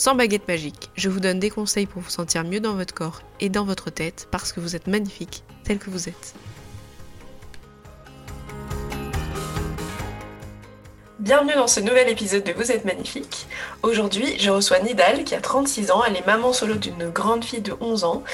sans baguette magique. Je vous donne des conseils pour vous sentir mieux dans votre corps et dans votre tête parce que vous êtes magnifique tel que vous êtes. Bienvenue dans ce nouvel épisode de Vous êtes magnifique. Aujourd'hui, je reçois Nidal qui a 36 ans. Elle est maman solo d'une grande fille de 11 ans.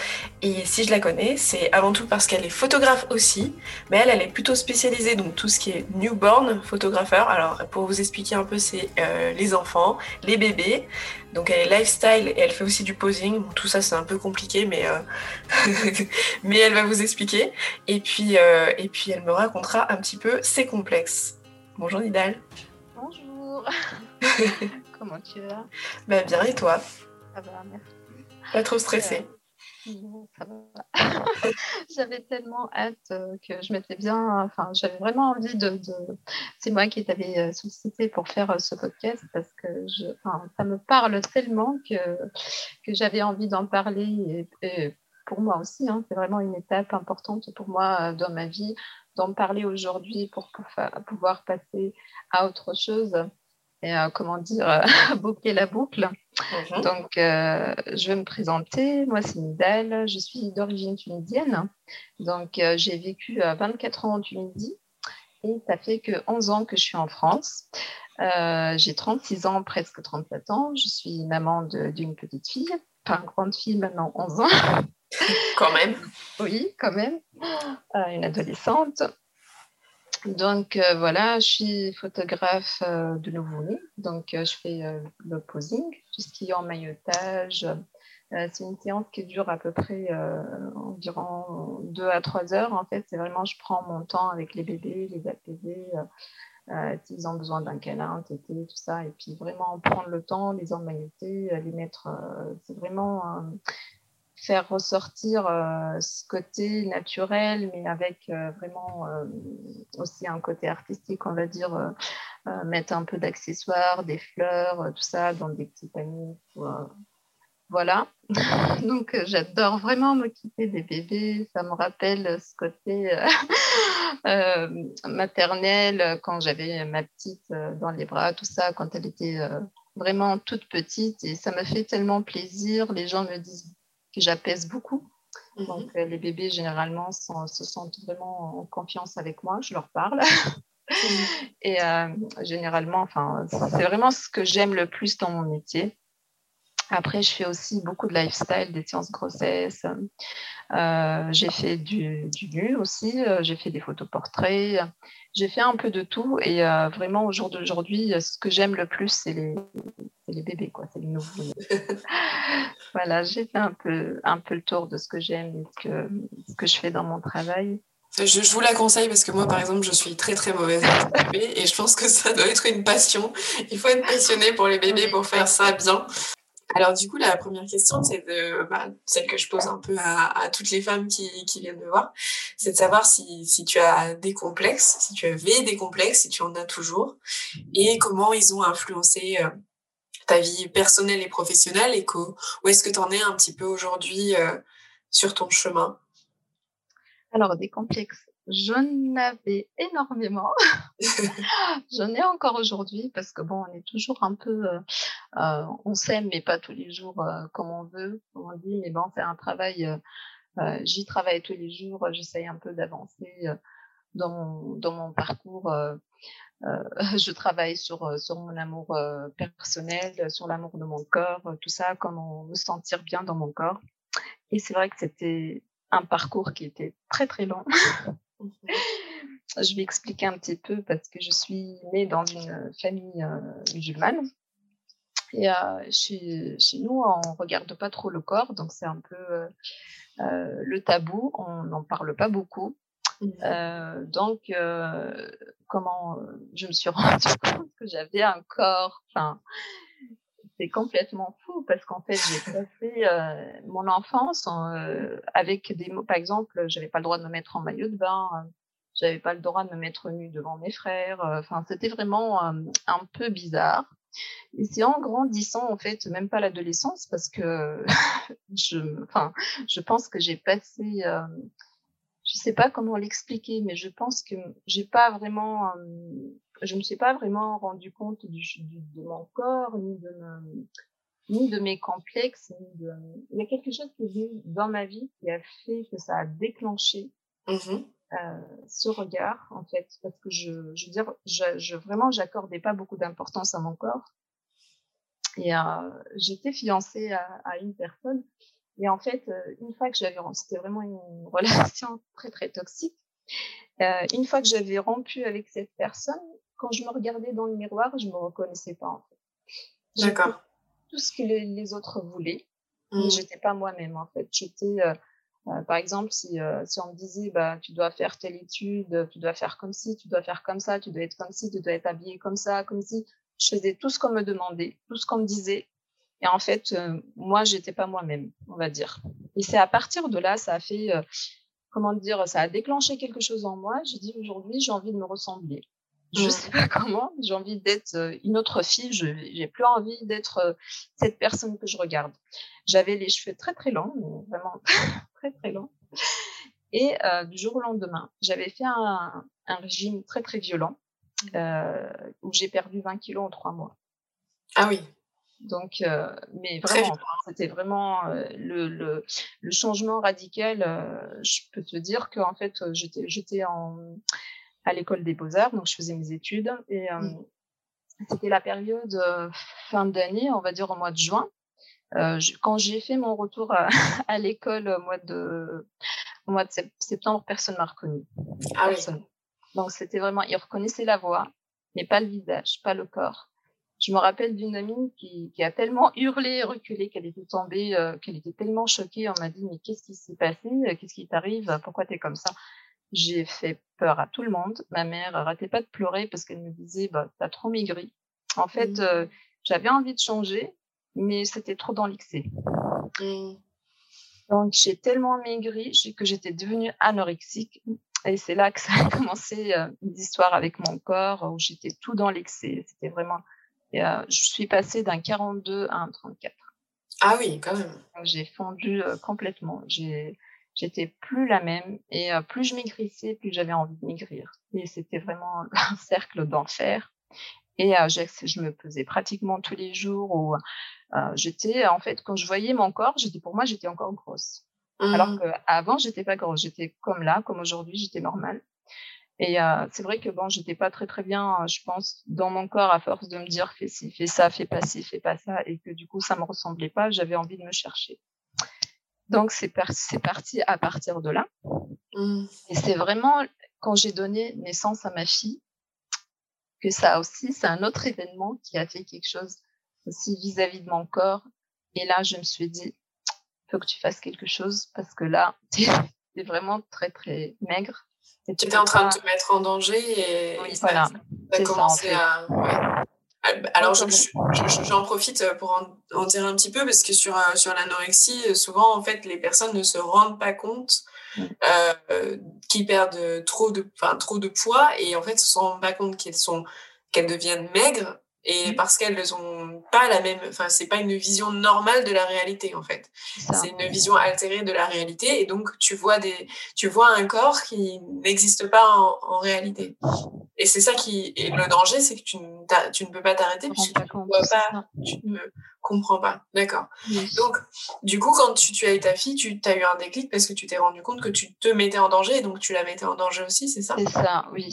Et si je la connais, c'est avant tout parce qu'elle est photographe aussi. Mais elle, elle est plutôt spécialisée dans tout ce qui est newborn photographeur. Alors, pour vous expliquer un peu, c'est euh, les enfants, les bébés. Donc, elle est lifestyle et elle fait aussi du posing. tout ça, c'est un peu compliqué, mais, euh, mais elle va vous expliquer. Et puis, euh, et puis, elle me racontera un petit peu ses complexes. Bonjour Nidal. Comment tu vas? Bah, Bien, et toi? Ça va, merci. Pas trop stressée. J'avais tellement hâte euh, que je m'étais bien, enfin, j'avais vraiment envie de. C'est moi qui t'avais euh, sollicité pour faire euh, ce podcast parce que je, ça me parle tellement que, que j'avais envie d'en parler et, pour moi aussi, hein, c'est vraiment une étape importante pour moi dans ma vie d'en parler aujourd'hui pour pouvoir passer à autre chose et euh, comment dire, euh, boucler la boucle. Mhm. Donc, euh, je vais me présenter. Moi, c'est Nidal. Je suis d'origine tunisienne. Donc, j'ai vécu 24 ans en Tunisie et ça fait que 11 ans que je suis en France. j'ai 36 ans, presque 37 ans. Je suis maman d'une petite fille, pas une grande fille, maintenant 11 ans. quand même. Oui, quand même. une adolescente. Donc euh, voilà, je suis photographe euh, de nouveau-né, donc euh, je fais le posing, tout ce qui est en maillotage. c'est une séance qui dure à peu près environ 2 à 3 heures. En fait, c'est vraiment, je prends mon temps avec les bébés, les apaiser, s'ils ont besoin d'un câlin, tété, tout ça, et puis vraiment prendre le temps, les emmailloter, les mettre. c'est vraiment faire ressortir euh, ce côté naturel, mais avec euh, vraiment euh, aussi un côté artistique, on va dire, mettre un peu d'accessoires, des fleurs, tout ça dans des petits paniers. Voilà. Donc, j'adore vraiment m'occuper des bébés. Ça me rappelle ce côté maternel quand j'avais ma petite dans les bras, tout ça, quand elle était vraiment toute petite. Et ça me fait tellement plaisir. Les gens me disent j'apaise beaucoup. Mhm. Donc, euh, les bébés, généralement, se sentent vraiment en confiance avec moi. Je leur parle. Mhm. Et euh, généralement, enfin, c'est vraiment ce que j'aime le plus dans mon métier. Après, je fais aussi beaucoup de lifestyle, des sciences grossesse. Euh, j'ai fait du, du nu aussi. j'ai fait des photos portraits. J'ai fait un peu de tout. Et vraiment, au jour d'aujourd'hui, ce que j'aime le plus, c'est les, les, bébés, quoi. C'est les nouveaux. voilà, j'ai fait un peu, un peu le tour de ce que j'aime et ce que, ce que je fais dans mon travail. Je, vous la conseille parce que moi, par exemple, je suis très très mauvaise avec les bébés et je pense que ça doit être une passion. Il faut être passionné pour les bébés pour faire ça bien. Alors du coup, la première question, c'est de bah, celle que je pose un peu à, toutes les femmes qui, viennent me voir, c'est de savoir si, si, tu as des complexes, si tu avais des complexes, si tu en as toujours, et comment ils ont influencé euh, ta vie personnelle et professionnelle et où est-ce que tu en es un petit peu aujourd'hui euh, sur ton chemin? Alors, des complexes, j'en avais énormément. j'en ai encore aujourd'hui parce que bon, on est toujours un peu, euh, euh, on s'aime mais pas tous les jours comme on veut, comme on dit, mais bon, c'est un travail, j'y travaille tous les jours, j'essaye un peu d'avancer dans mon, dans mon parcours euh, je travaille sur, euh, sur mon amour euh, personnel, sur l'amour de mon corps, tout ça, comment me sentir bien dans mon corps. Et c'est vrai que c'était un parcours qui était très très long. je vais expliquer un petit peu parce que je suis née dans une famille musulmane. Et chez, chez, nous, on regarde pas trop le corps, donc c'est un peu le tabou. On n'en parle pas beaucoup. Mmh. donc, comment je me suis rendu compte que j'avais un corps, enfin, c'est complètement fou parce qu'en fait, j'ai passé euh, mon enfance euh, avec des mots. Par exemple, j'avais pas le droit de me mettre en maillot de bain, euh, j'avais pas le droit de me mettre nue devant mes frères. Enfin, c'était vraiment un peu bizarre. Et c'est en grandissant, en fait, même pas l'adolescence, parce que je, enfin, je pense que j'ai passé, je sais pas comment l'expliquer, mais je pense que j'ai pas vraiment je me suis pas vraiment rendu compte du, du, de mon corps, ni de, ni de mes complexes. Ni de... Il y a quelque chose qui est venu dans ma vie qui a fait que ça a déclenché mmh euh, ce regard, en fait, parce que je, je veux dire, je, je vraiment, j'accordais pas beaucoup d'importance à mon corps. Et euh, j'étais fiancée à, à, une personne. Et en fait, euh, une fois que j'avais, c'était vraiment une relation très très toxique. Euh, une fois que j'avais rompu avec cette personne, quand je me regardais dans le miroir, je me reconnaissais pas en fait. D'accord. Tout ce que les, autres voulaient, mais mmh. j'étais pas moi-même en fait. J'étais, euh, euh, par exemple, si, euh, si on me disait, bah, tu dois faire telle étude, tu dois faire comme ci, tu dois faire comme ça, tu dois être comme ci, tu dois être habillé comme ça, comme si, je faisais tout ce qu'on me demandait, tout ce qu'on me disait. Et en fait, moi, j'étais pas moi-même, on va dire. Et c'est à partir de là, ça a fait, comment dire, ça a déclenché quelque chose en moi. J'ai dit aujourd'hui, j'ai envie de me ressembler. Je sais pas comment. J'ai envie d'être euh, une autre fille. Je j'ai plus envie d'être euh, cette personne que je regarde. J'avais les cheveux très très longs, vraiment très très longs. Et euh, du jour au lendemain, j'avais fait un, un, régime très très violent euh, où j'ai perdu 20 kilos en trois mois. Ah oui. Donc, euh, mais vraiment, c'était vraiment le, le, le, changement radical. je peux te dire qu'en fait, j'étais en, à l'école des beaux-arts, donc je faisais mes études et euh, mmh. c'était la période euh, fin d'année, on va dire au mois de juin. Euh, quand j'ai fait mon retour à, à l'école au mois de au mois de septembre, personne m'a reconnu. Ah personne. Donc c'était vraiment, ils reconnaissaient la voix, mais pas le visage, pas le corps. Je me rappelle d'une amie qui, qui, a tellement hurlé et reculé qu'elle était tombée, euh, qu'elle était tellement choquée. On m'a dit mais qu'est-ce qui s'est passé? Qu'est-ce qui t'arrive? Pourquoi tu es comme ça? J'ai fait peur à tout le monde. Ma mère arrêtait pas de pleurer parce qu'elle me disait, bah, t'as trop maigri. En fait, mmh. euh, j'avais envie de changer, mais c'était trop dans l'excès. Mmh. Donc, j'ai tellement maigri que j'étais devenue anorexique. Et c'est là que ça a commencé euh, une histoire avec mon corps où j'étais tout dans l'excès. C'était vraiment. Et, euh, je suis passée d'un 42 à un 34. Ah oui, quand même. J'ai fondu euh, complètement. J'ai j'étais plus la même et euh, plus je maigrissais, plus j'avais envie de maigrir. Et c'était vraiment un cercle d'enfer. Et euh, je me pesais pratiquement tous les jours où euh, j'étais, en fait, quand je voyais mon corps, j'étais pour moi, j'étais encore grosse. Mmh. Alors qu'avant, j'étais pas grosse. J'étais comme là, comme aujourd'hui, j'étais normale. Et c'est vrai que bon, j'étais pas très très bien, je pense, dans mon corps à force de me dire fais ci, fais ça, fais pas ci, fais pas ça, et que du coup ça me ressemblait pas. J'avais envie de me chercher. Donc, c'est parti à partir de là. Mmh. Et c'est vraiment quand j'ai donné naissance à ma fille que ça aussi, c'est un autre événement qui a fait quelque chose aussi vis-à-vis de mon corps. Et là, je me suis dit, faut que tu fasses quelque chose parce que là, tu es, vraiment très, très maigre. tu étais en train de te mettre en danger et, oui, voilà. ça, a commencé à... Alors, j'en profite pour en, dire un petit peu parce que sur, euh, sur l'anorexie, souvent, en fait, les personnes ne se rendent pas compte euh, qu'ils perdent trop de, trop de poids et en fait, se rendent pas compte qu'elles sont, qu'elles deviennent maigres et mmh. parce qu'elles n'ont pas la même, enfin, c'est pas une vision normale de la réalité, en fait. C'est une vision altérée de la réalité. Et donc, tu vois des, tu vois un corps qui n'existe pas en, en, réalité. Et c'est ça qui, et le danger, c'est que tu, tu ne peux pas t'arrêter puisque tu ne vois pas, tu ne comprends pas. D'accord. Donc, du coup, quand tu, tu as eu ta fille, tu as eu un déclic parce que tu t'es rendu compte que tu te mettais en danger et donc tu la mettais en danger aussi, c'est ça? C'est ça, oui.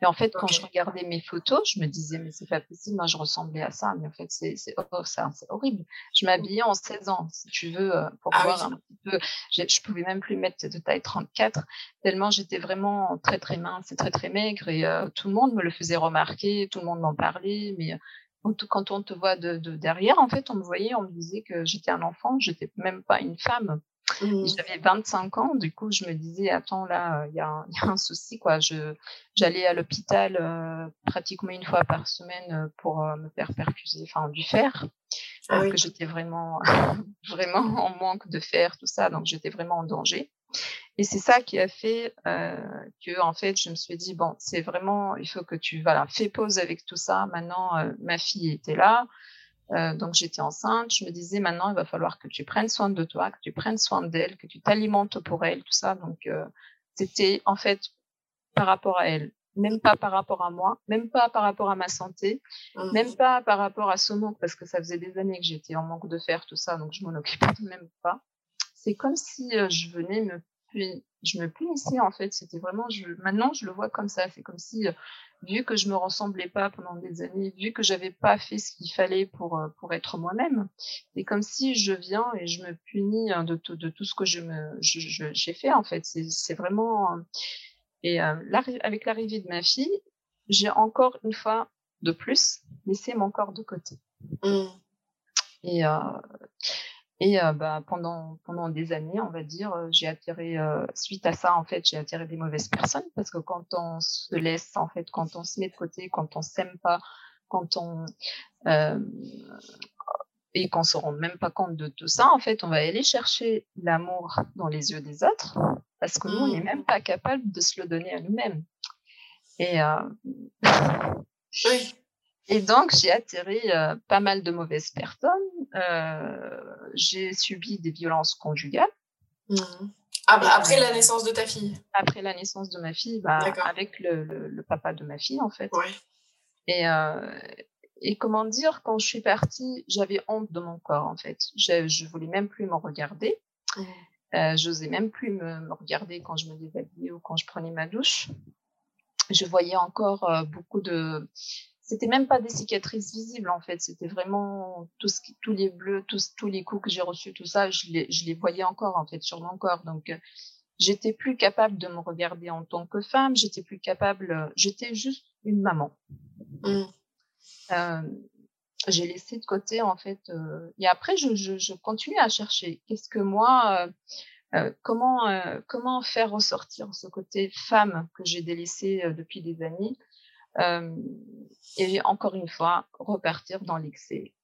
Et en fait, quand je regardais mes photos, je me disais, mais c'est pas possible, moi je ressemblais à ça, mais en fait, c'est oh, horrible. Je m'habillais en 16 ans, si tu veux, euh, pour ah voir un petit peu. Je, je pouvais même plus mettre de taille 34, tellement j'étais vraiment très très mince et très très maigre et euh, tout le monde me le faisait remarquer, tout le monde m'en parlait, mais quand on te voit de, de, derrière, en fait, on me voyait, on me disait que j'étais un enfant, j'étais même pas une femme. Mmh. J'avais 25 ans, du coup, je me disais, attends, là, il y, a un souci, quoi. j'allais à l'hôpital euh, pratiquement une fois par semaine euh, pour euh, me faire perfuser, enfin, du fer, ah parce que j'étais vraiment, vraiment en manque de fer, tout ça, donc j'étais vraiment en danger. Et c'est ça qui a fait que, en fait, je me suis dit, bon, c'est vraiment, il faut que tu, voilà, fais pause avec tout ça. Maintenant, ma fille était là. Euh, donc j'étais enceinte, je me disais maintenant il va falloir que tu prennes soin de toi, que tu prennes soin d'elle, que tu t'alimentes pour elle, tout ça. Donc euh, c'était en fait par rapport à elle, même pas par rapport à moi, même pas par rapport à ma santé, mmh. même pas par rapport à ce manque parce que ça faisait des années que j'étais en manque de fer, tout ça, donc je m'en occupais même pas. C'est comme si je venais me je me punissais en fait. C'était vraiment, je, maintenant je le vois comme ça. C'est comme si, vu que je me ressemblais pas pendant des années, vu que j'avais pas fait ce qu'il fallait pour pour être moi-même, c'est comme si je viens et je me punis hein, de tout de tout ce que je me j'ai fait en fait. C'est vraiment et euh, avec l'arrivée de ma fille, j'ai encore une fois de plus laissé mon corps de côté. Mmh. Et euh, et euh, bah, pendant, pendant des années, on va dire, euh, j'ai attiré, euh, suite à ça, en fait, j'ai attiré des mauvaises personnes parce que quand on se laisse, en fait, quand on se met de côté, quand on s'aime pas, quand on. et qu'on se rend même pas compte de tout ça, en fait, on va aller chercher l'amour dans les yeux des autres parce que nous, on n'est mmh. même pas capable de se le donner à nous-mêmes. Et. oui. Et donc, j'ai attiré euh, pas mal de mauvaises personnes. Euh, j'ai subi des violences conjugales. Mmh. Après, la naissance de ta fille Après la naissance de ma fille, bah, avec le, le, papa de ma fille, en fait. Ouais. Et, euh, et comment dire, quand je suis partie, j'avais honte de mon corps, en fait. Je, je voulais même plus me regarder. Mmh. Euh, J'osais même plus me, me, regarder quand je me déshabillais ou quand je prenais ma douche. Je voyais encore euh, beaucoup de c'était même pas des cicatrices visibles en fait, c'était vraiment tout ce qui, tous les bleus, tous, tous les coups que j'ai reçus, tout ça, je les, je les voyais encore en fait sur mon corps. Donc euh, j'étais plus capable de me regarder en tant que femme, j'étais plus capable, euh, j'étais juste une maman. Mmh. Euh, j'ai laissé de côté en fait, et après je, je, je continuais à chercher. Qu'est-ce que moi, euh, comment comment faire ressortir ce côté femme que j'ai délaissé depuis des années? Euh, et encore une fois, repartir dans l'excès,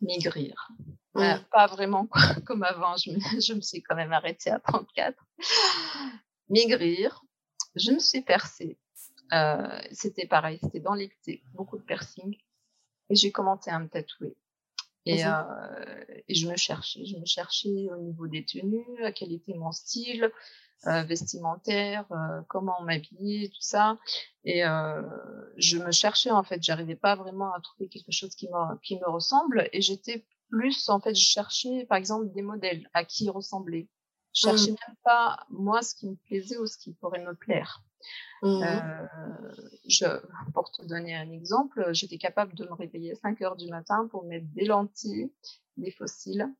maigrir. Euh, pas vraiment comme avant, je me, je me, suis quand même arrêtée à 34. Maigrir, je me suis percée. Euh, c'était pareil, c'était dans l'excès, beaucoup de piercing. Et j'ai commencé à me tatouer. Et, mmh euh, et, je me cherchais, je me cherchais au niveau des tenues, quel était mon style, vestimentaire, euh, comment m'habiller, tout ça. Et euh, je me cherchais en fait, j'arrivais pas vraiment à trouver quelque chose qui me qui me ressemble. Et j'étais plus en fait, je cherchais par exemple des modèles à qui ressembler. Je cherchais mmh. même pas moi ce qui me plaisait ou ce qui pourrait me plaire. Mmh. Euh, je, pour te donner un exemple, j'étais capable de me réveiller à 5 heures du matin pour mettre des lentilles, des fossiles,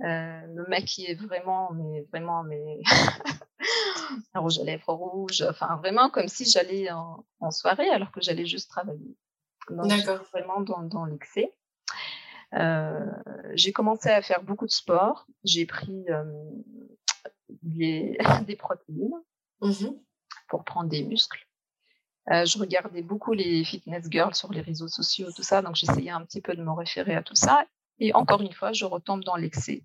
euh, me maquiller vraiment, mais vraiment, mais un rouge à lèvres rouge, enfin vraiment comme si j'allais en, en, soirée alors que j'allais juste travailler. D'accord. Vraiment dans, dans l'excès. Euh, j'ai commencé à faire beaucoup de sport. J'ai pris euh, des, des protéines mmh pour prendre des muscles. Euh, je regardais beaucoup les fitness girls sur les réseaux sociaux, tout ça, donc j'essayais un petit peu de me référer à tout ça. Et encore une fois, je retombe dans l'excès.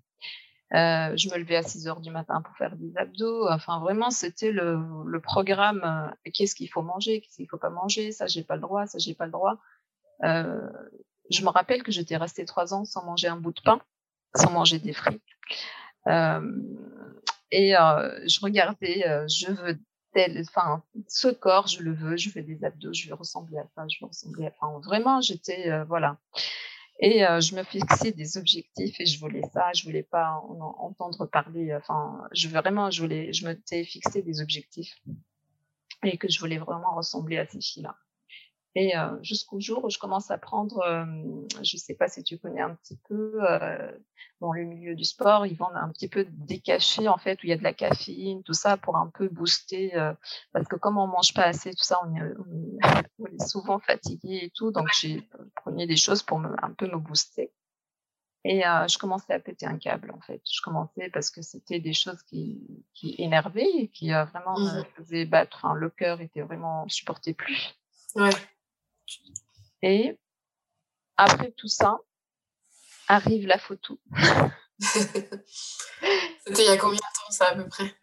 Euh, je me levais à 6 heures du matin pour faire des abdos. Enfin, vraiment, c'était le, programme. Euh, qu'est-ce qu'il faut manger, qu'est-ce qu'il faut pas manger, ça j'ai pas le droit, ça j'ai pas le droit. Euh, je me rappelle que j'étais restée trois ans sans manger un bout de pain, sans manger des frites. Et je regardais, je veux tel, enfin, ce corps, je le veux, je veux des abdos, je veux ressembler à ça, je veux ressembler à, enfin, vraiment, j'étais, voilà. Et euh, je me fixais des objectifs et je voulais ça, je voulais pas en, entendre parler. Enfin, je vraiment, je voulais, je me fixé des objectifs et que je voulais vraiment ressembler à ces filles-là. Et euh, jusqu'au jour où je commence à prendre, euh, je sais pas si tu connais un petit peu, euh, dans le milieu du sport, ils vendent un petit peu des cachets en fait où il y a de la caféine, tout ça pour un peu booster, euh, parce que comme on mange pas assez, tout ça, on est, on est souvent fatigué et tout, donc j'ai pris des choses pour me, un peu me booster. Et euh, je commençais à péter un câble, en fait. Je commençais parce que c'était des choses qui, qui énervaient et qui euh, vraiment me mmh. faisaient battre. Enfin, le cœur était vraiment, supporté plus. Ouais. Et après tout ça, arrive la photo. c'était il y a combien de temps, ça, à peu près?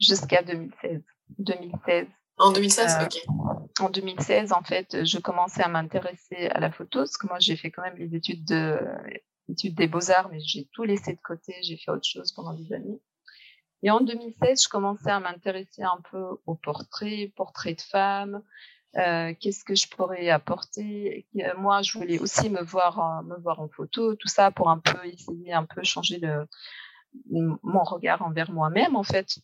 Jusqu'à 2016. 2016. En 2016, euh, ok. En 2016, en fait, je commençais à m'intéresser à la photo, parce que moi, j'ai fait quand même les études de études des beaux-arts, mais j'ai tout laissé de côté, j'ai fait autre chose pendant des années. Et en 2016, je commençais à m'intéresser un peu aux portraits, portraits de femmes, euh, qu'est-ce que je pourrais apporter? Euh, moi, je voulais aussi me voir, me voir en photo, tout ça pour un peu essayer, un peu changer mon regard envers moi-même, en fait.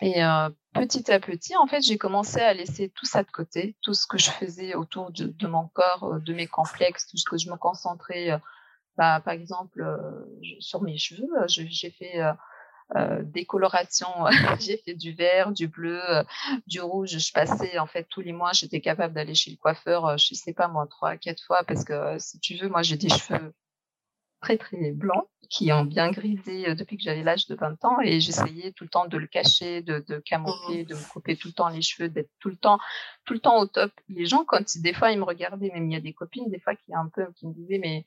Et euh, petit à petit, en fait, j'ai commencé à laisser tout ça de côté, tout ce que je faisais autour de, mon corps, de mes complexes, tout ce que je me concentrais bah, par exemple, sur mes cheveux, j'ai fait euh, des colorations. j'ai fait du vert, du bleu, du rouge. Je passais en fait tous les mois, j'étais capable d'aller chez le coiffeur, je sais pas moi, trois, quatre fois, parce que si tu veux, moi j'ai des cheveux très très blancs qui ont bien grisé depuis que j'avais l'âge de 20 ans et j'essayais tout le temps de le cacher, de, camoufler, de me couper tout le temps les cheveux, d'être tout le temps tout le temps au top. Les gens quand des fois ils me regardaient, même il y a des copines des fois qui un peu qui me disaient mais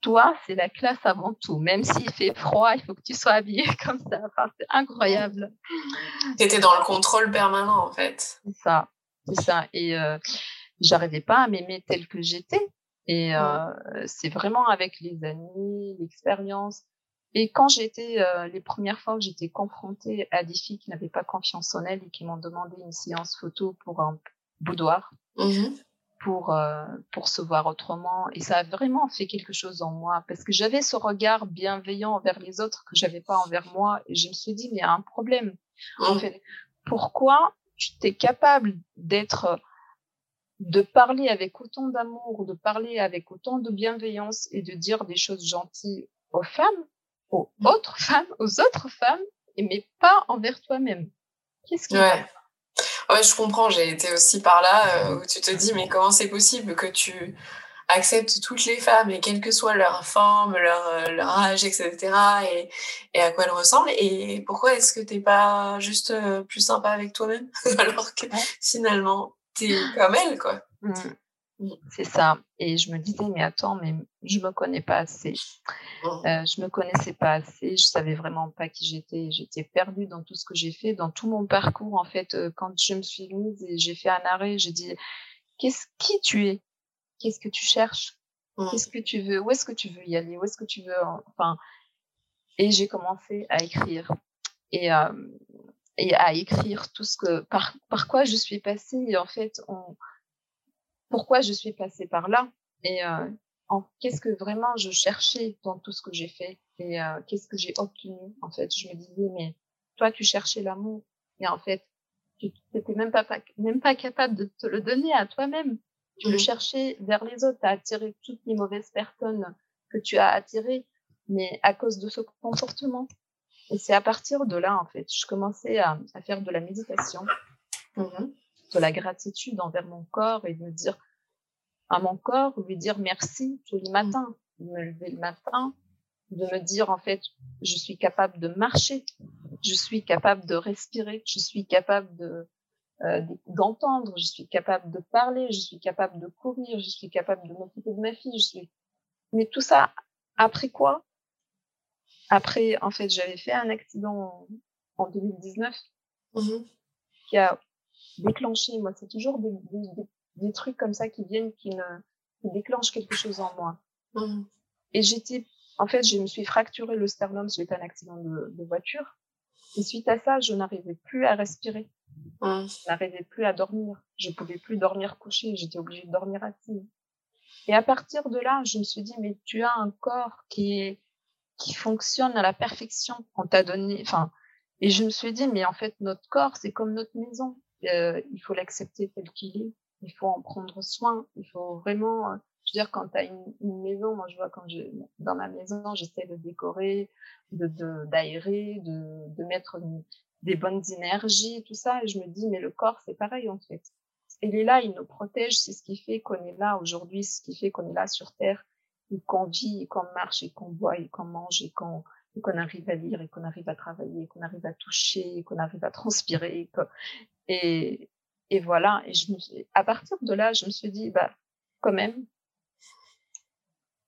toi, c'est la classe avant tout. Même s'il fait froid, il faut que tu sois habillé comme ça. Enfin, c'est incroyable. Tu étais dans le contrôle permanent, en fait. C'est ça. C'est ça. Et euh, j'arrivais pas à m'aimer telle que j'étais. Et euh, c'est vraiment avec les années, l'expérience. Et quand j'étais, euh, les premières fois où j'étais confrontée à des filles qui n'avaient pas confiance en elles et qui m'ont demandé une séance photo pour un boudoir, mmh pour, euh, pour se voir autrement. Et ça a vraiment fait quelque chose en moi parce que j'avais ce regard bienveillant envers les autres que j'avais pas envers moi. Et je me suis dit, mais il y a un problème. En mmh. fait, pourquoi tu t'es capable d'être, de parler avec autant d'amour, de parler avec autant de bienveillance et de dire des choses gentilles aux femmes, aux mmh. autres femmes, aux autres femmes, mais pas envers toi-même? Qu'est-ce qui ouais. Ouais, je comprends. J'ai été aussi par là euh, où tu te dis, mais comment c'est possible que tu acceptes toutes les femmes et quelle que soit leur forme, leur, euh, leur âge, etc. Et, et à quoi elles ressemblent. Et pourquoi est-ce que t'es pas juste euh, plus sympa avec toi-même alors que finalement t'es comme elle, quoi. Mmh. C'est ça. Et je me disais, mais attends, mais je me connais pas assez. Mmh. Euh, je me connaissais pas assez. Je savais vraiment pas qui j'étais. J'étais perdue dans tout ce que j'ai fait, dans tout mon parcours. En fait, euh, quand je me suis mise et j'ai fait un arrêt, j'ai dit, qu'est-ce qui tu es? Qu'est-ce que tu cherches? Mmh. Qu'est-ce que tu veux? Où est-ce que tu veux y aller? Où est-ce que tu veux Enfin, et j'ai commencé à écrire et, euh, et à écrire tout ce que par par quoi je suis passée. Et en fait, on pourquoi je suis passée par là et euh, qu'est-ce que vraiment je cherchais dans tout ce que j'ai fait et euh, qu'est-ce que j'ai obtenu. En fait, je me disais, mais toi, tu cherchais l'amour et en fait, tu n'étais même pas, même pas capable de te le donner à toi-même. Tu le mmh. cherchais vers les autres, tu as attiré toutes les mauvaises personnes que tu as attirées, mais à cause de ce comportement. Et c'est à partir de là, en fait, je commençais à, à faire de la méditation. Mmh de la gratitude envers mon corps et de me dire à mon corps, lui dire merci tous les matins, de me lever le matin, de me dire en fait, je suis capable de marcher, je suis capable de respirer, je suis capable de euh, d'entendre, je suis capable de parler, je suis capable de courir, je suis capable de m'occuper de ma fille, je suis mais tout ça après quoi? Après en fait, j'avais fait un accident en, 2019 mmh qui a déclencher. Moi, c'est toujours des, des, des, trucs comme ça qui viennent, qui me qui déclenchent quelque chose en moi. Mmh. Et j'étais, en fait, je me suis fracturé le sternum suite à un accident de, de voiture. Et suite à ça, je n'arrivais plus à respirer. Mmh. Je n'arrivais plus à dormir. Je pouvais plus dormir couché. J'étais obligée de dormir assise. Et à partir de là, je me suis dit, mais tu as un corps qui est, qui fonctionne à la perfection. On t'a donné, enfin, et je me suis dit, mais en fait, notre corps, c'est comme notre maison. Euh, il faut l'accepter tel qu'il est. Il faut en prendre soin. Il faut vraiment, euh, je veux dire, quand tu as une, maison, moi je vois quand je, dans ma maison, j'essaie de décorer, de d'aérer, de, de, mettre des bonnes énergies, tout ça. Et je me dis, mais le corps, c'est pareil en fait. Il est là, il nous protège. C'est ce qui fait qu'on est là aujourd'hui, ce qui fait qu'on est là sur Terre. qu'on vit et qu'on marche et qu'on boit et qu'on mange et qu'on qu'on arrive à lire et qu'on arrive à travailler, qu'on arrive à toucher, qu'on arrive à transpirer. Et, et voilà. Et je me à partir de là, je me suis dit, bah, quand même,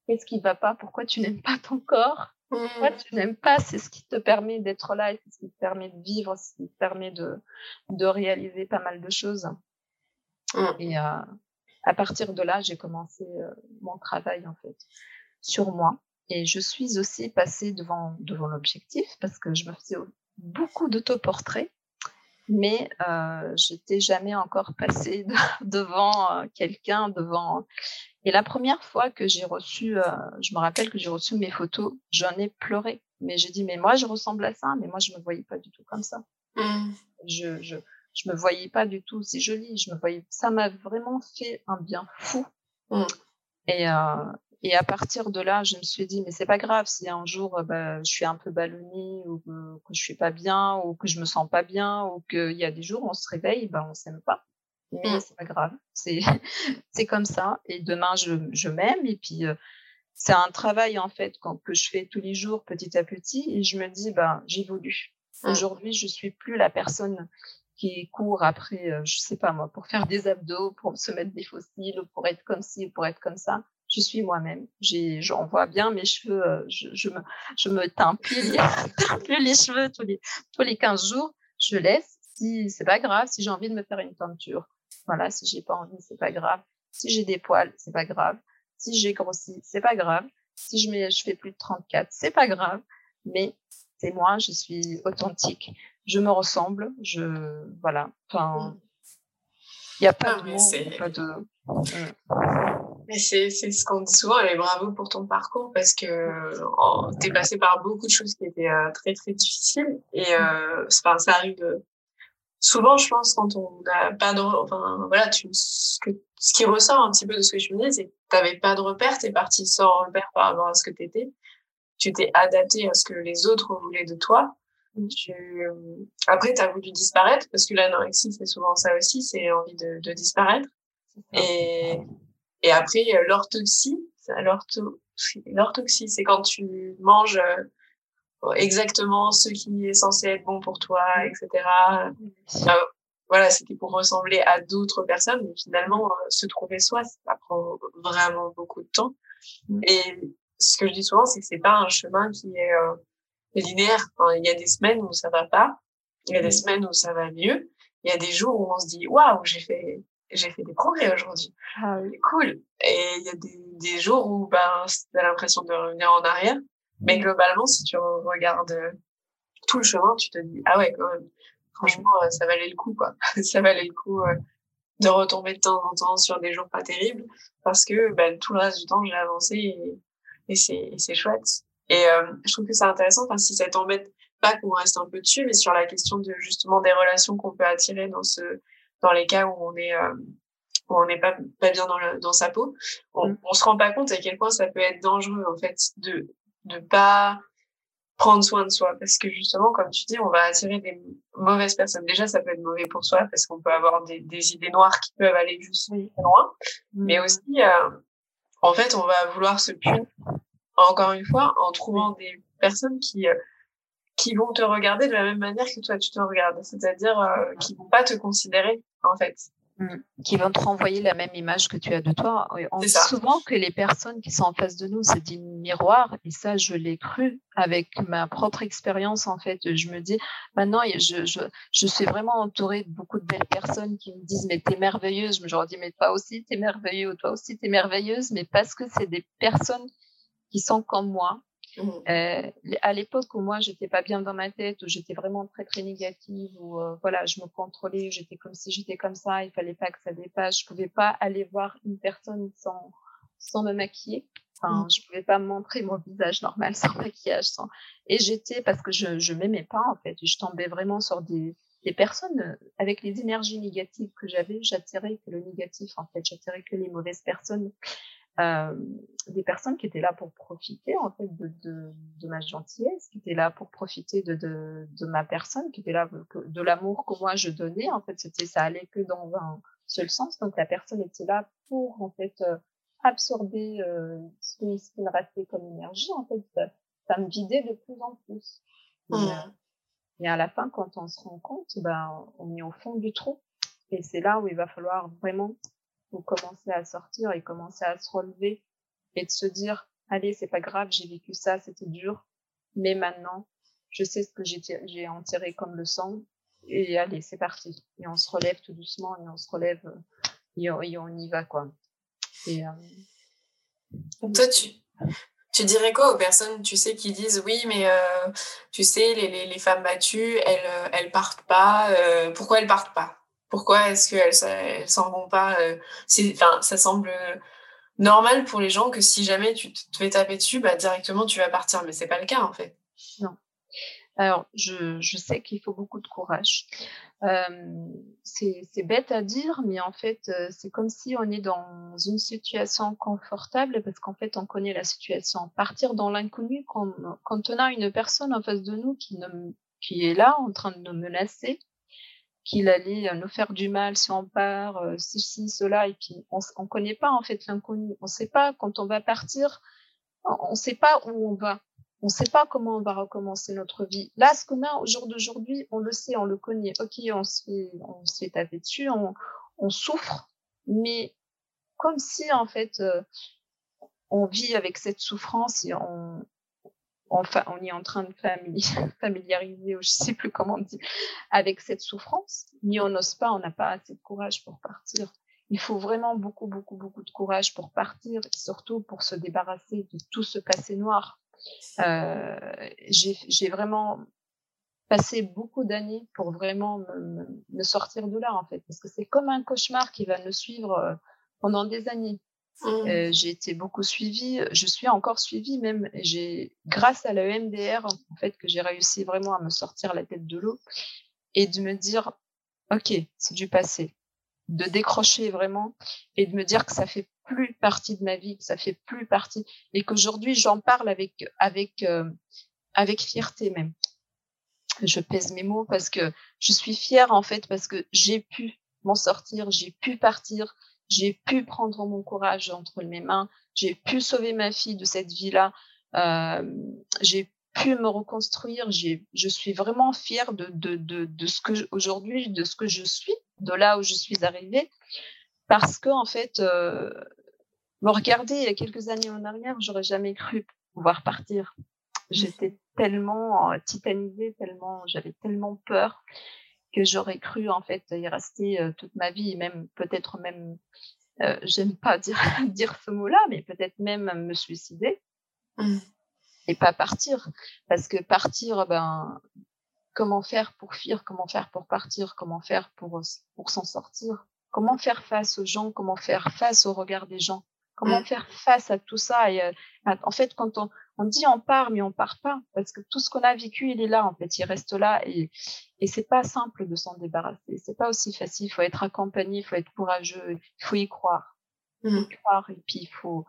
qu'est-ce qui va pas? Pourquoi tu n'aimes pas ton corps? Pourquoi mmh. tu n'aimes pas? C'est ce qui te permet d'être là, c'est ce qui te permet de vivre, c'est ce qui te permet de, de réaliser pas mal de choses. Mmh. Et euh, à partir de là, j'ai commencé euh, mon travail en fait sur moi. Et je suis aussi passée devant, devant l'objectif parce que je me faisais beaucoup d'autoportraits, mais euh, j'étais jamais encore passée devant euh, quelqu'un, devant. Et la première fois que j'ai reçu, euh, je me rappelle que j'ai reçu mes photos, j'en ai pleuré. Mais j'ai dit, mais moi je ressemble à ça, mais moi je me voyais pas du tout comme ça. Mmh. Je, je, je me voyais pas du tout si jolie. Je me voyais, ça m'a vraiment fait un bien fou. Mmh. Et, euh, et à partir de là, je me suis dit, mais c'est pas grave si un jour euh, bah, je suis un peu ballonnée ou que, que, je suis pas bien ou que je me sens pas bien ou qu'il y a des jours où on se réveille, bah, on s'aime pas. Mais mmh. c'est pas grave, c'est c'est comme ça. Et demain, je, je m'aime et puis euh, c'est un travail en fait quand, que je fais tous les jours petit à petit et je me dis, bah j'évolue. Mmh. Aujourd'hui, je suis plus la personne qui court après, euh, je sais pas moi, pour faire des abdos, pour se mettre des fossiles, pour être comme ci, pour être comme ça. Je suis moi-même. J'en vois bien mes cheveux. Euh, je, je, me, je me teins plus les, plus les cheveux tous les, tous les 15 jours. Je laisse. Si c'est pas grave, si j'ai envie de me faire une teinture, voilà. Si j'ai pas envie, c'est pas grave. Si j'ai des poils, c'est pas grave. Si j'ai grossi, c'est pas grave. Si je mets, je fais plus de 34, c'est pas grave. Mais c'est moi, je suis authentique je me ressemble, je voilà. Enfin, il n'y a pas de pas de. C'est c'est ce qu'on dit souvent et bravo pour ton parcours parce que tu es passé par beaucoup de choses qui étaient euh, très très difficiles et euh, ça arrive souvent je pense quand on n'a pas de enfin voilà tu ce, que, ce qui ressort un petit peu de ce que tu me dis c'est que tu n'avais pas de repère tu es parti sans repère par rapport à ce que tu étais tu t'es adapté à ce que les autres voulaient de toi. Tu... Après, tu as voulu disparaître, parce que l'anorexie, c'est souvent ça aussi, c'est envie de, de disparaître. Et, et après, euh, l'orthoxie, l'orthoxie, c'est quand tu manges euh, exactement ce qui est censé être bon pour toi, etc. Euh, voilà, c'était pour ressembler à d'autres personnes, mais finalement, se trouver soi, ça prend vraiment beaucoup de temps. Et ce que je dis souvent, c'est que c'est pas un chemin qui est linéaire. il y a des semaines où ça va pas, il y a des mmh. semaines où ça va mieux, il y a des jours où on se dit waouh, j'ai fait j'ai fait des progrès aujourd'hui. Ah Cool. Et il y a des, des jours où ben t'as l'impression de revenir en arrière, mais mmh. globalement si tu regardes tout le chemin, tu te dis ah ouais quand même. Franchement, ça valait le coup quoi. ça valait le coup euh, de retomber de temps en temps sur des jours pas terribles parce que ben, tout le reste du temps j'ai avancé et, et c'est chouette. Et euh, je trouve que c'est intéressant, enfin, si ça t'embête pas qu'on reste un peu dessus, mais sur la question de justement des relations qu'on peut attirer dans ce, dans les cas où on est, euh, où on n'est pas, pas bien dans, le, dans sa peau, on, mm. on se rend pas compte à quel point ça peut être dangereux en fait de de pas prendre soin de soi. Parce que justement comme tu dis on va attirer des mauvaises personnes. Déjà ça peut être mauvais pour soi parce qu'on peut avoir des, des idées noires qui peuvent aller juste loin. Mm. mais aussi euh, en fait on va vouloir se punir encore une fois, en trouvant des personnes qui euh, qui vont te regarder de la même manière que toi tu te regardes, c'est-à-dire euh, qui vont pas te considérer en fait. Mmh. Qui vont te renvoyer la même image que tu as de toi. On dit souvent que les personnes qui sont en face de nous, c'est des miroirs, et ça, je l'ai cru avec ma propre expérience en fait. Je me dis, maintenant, je, je, je suis vraiment entourée de beaucoup de belles personnes qui me disent, mais t'es merveilleuse. Je me dis, mais toi aussi, t'es merveilleuse, ou toi aussi, t'es merveilleuse, mais parce que c'est des personnes qui sont comme moi. Mmh. Euh, à l'époque où moi j'étais pas bien dans ma tête, où j'étais vraiment très très négative, où euh, voilà je me contrôlais, j'étais comme si j'étais comme ça, il fallait pas que ça dépasse, je pouvais pas aller voir une personne sans sans me maquiller, enfin mmh. je pouvais pas montrer mon visage normal sans maquillage, sans et j'étais parce que je je m'aimais pas en fait, je tombais vraiment sur des des personnes euh, avec les énergies négatives que j'avais, j'attirais que le négatif en fait, j'attirais que les mauvaises personnes. Euh, des personnes qui étaient là pour profiter en fait de, de, de, ma gentillesse, qui étaient là pour profiter de, de, de ma personne, qui étaient là de l'amour que moi je donnais. En fait, c'était ça allait que dans un seul sens. Donc la personne était là pour en fait euh, absorber euh, ce, qui, ce me restait comme énergie. En fait, ça, me vidait de plus en plus. Et, mmh. à la fin, quand on se rend compte, ben, on est au fond du trou. Et c'est là où il va falloir vraiment commencer à sortir et commencer à se relever et de se dire, allez, c'est pas grave, j'ai vécu ça, c'était dur, mais maintenant, je sais ce que j'ai enterré comme leçon et allez, c'est parti. Et on se relève tout doucement et on se relève et on, y va, quoi. Et, euh, Toi, tu, tu dirais quoi aux personnes, tu sais, qui disent oui, mais euh, tu sais, les, les, les, femmes battues, elles, euh, elles partent pas. pourquoi elles partent pas? Pourquoi est-ce qu'elles s'en vont pas Enfin, ça semble normal pour les gens que si jamais tu te fais taper dessus, bah, directement tu vas partir, mais c'est pas le cas en fait. Non. Alors, je, sais qu'il faut beaucoup de courage. Euh, c'est bête à dire, mais en fait, euh, c'est comme si on est dans une situation confortable parce qu'en fait, on connaît la situation. Partir dans l'inconnu, quand, on a une personne en face de nous qui est là en train de nous menacer, qu'il allait nous faire du mal si on part, euh, ceci, cela, et puis on ne connaît pas en fait l'inconnu. On ne sait pas quand on va partir, on ne sait pas où on va. On ne sait pas comment on va recommencer notre vie. Là, ce qu'on a au jour d'aujourd'hui, on le sait, on le connaît. Ok, on se fait, on se fait dessus, on, on souffre, mais comme si en fait euh, on vit avec cette souffrance et on, enfin, on est en train de familiariser, je sais plus comment dire, avec cette souffrance, mais on n'ose pas, on n'a pas assez de courage pour partir. Il faut vraiment beaucoup, beaucoup, beaucoup de courage pour partir, et surtout pour se débarrasser de tout ce passé noir. Euh, j'ai vraiment passé beaucoup d'années pour vraiment me, me, sortir de là, en fait, parce que c'est comme un cauchemar qui va nous suivre euh, pendant des années. Mmh. J'ai été beaucoup suivie, je suis encore suivie même. J'ai, grâce à l'EMDR, en fait, que j'ai réussi vraiment à me sortir la tête de l'eau et de me dire, ok, c'est du passé, de décrocher vraiment et de me dire que ça fait plus partie de ma vie, que ça fait plus partie et qu'aujourd'hui j'en parle avec avec avec fierté même. Je pèse mes mots parce que je suis fière en fait parce que j'ai pu m'en sortir, j'ai pu partir, j'ai pu prendre mon courage entre mes mains, j'ai pu sauver ma fille de cette vie-là, euh, j'ai pu me reconstruire, j'ai, je suis vraiment fière de, de, de, de ce que aujourd'hui, de ce que je suis, de là où je suis arrivée, parce que en fait, euh, me regarder il y a quelques années en arrière, j'aurais jamais cru pouvoir partir. J'étais tellement euh, titanisée, tellement, j'avais tellement peur que j'aurais cru en fait y rester euh, toute ma vie, même peut-être même, euh, j'aime pas dire dire ce mot-là, mais peut-être même me suicider mmh. et pas partir, parce que partir, ben comment faire pour fuir, comment faire pour partir, comment faire pour pour s'en sortir, comment faire face aux gens, comment faire face au regard des gens, comment mmh. faire face à tout ça et en fait quand on on dit on part, mais on part pas parce que tout ce qu'on a vécu, il est là en fait, il reste là et et c'est pas simple de s'en débarrasser. C'est pas aussi facile. Il faut être accompagné, il faut être courageux, il faut y croire, il faut y mmh. croire et puis il faut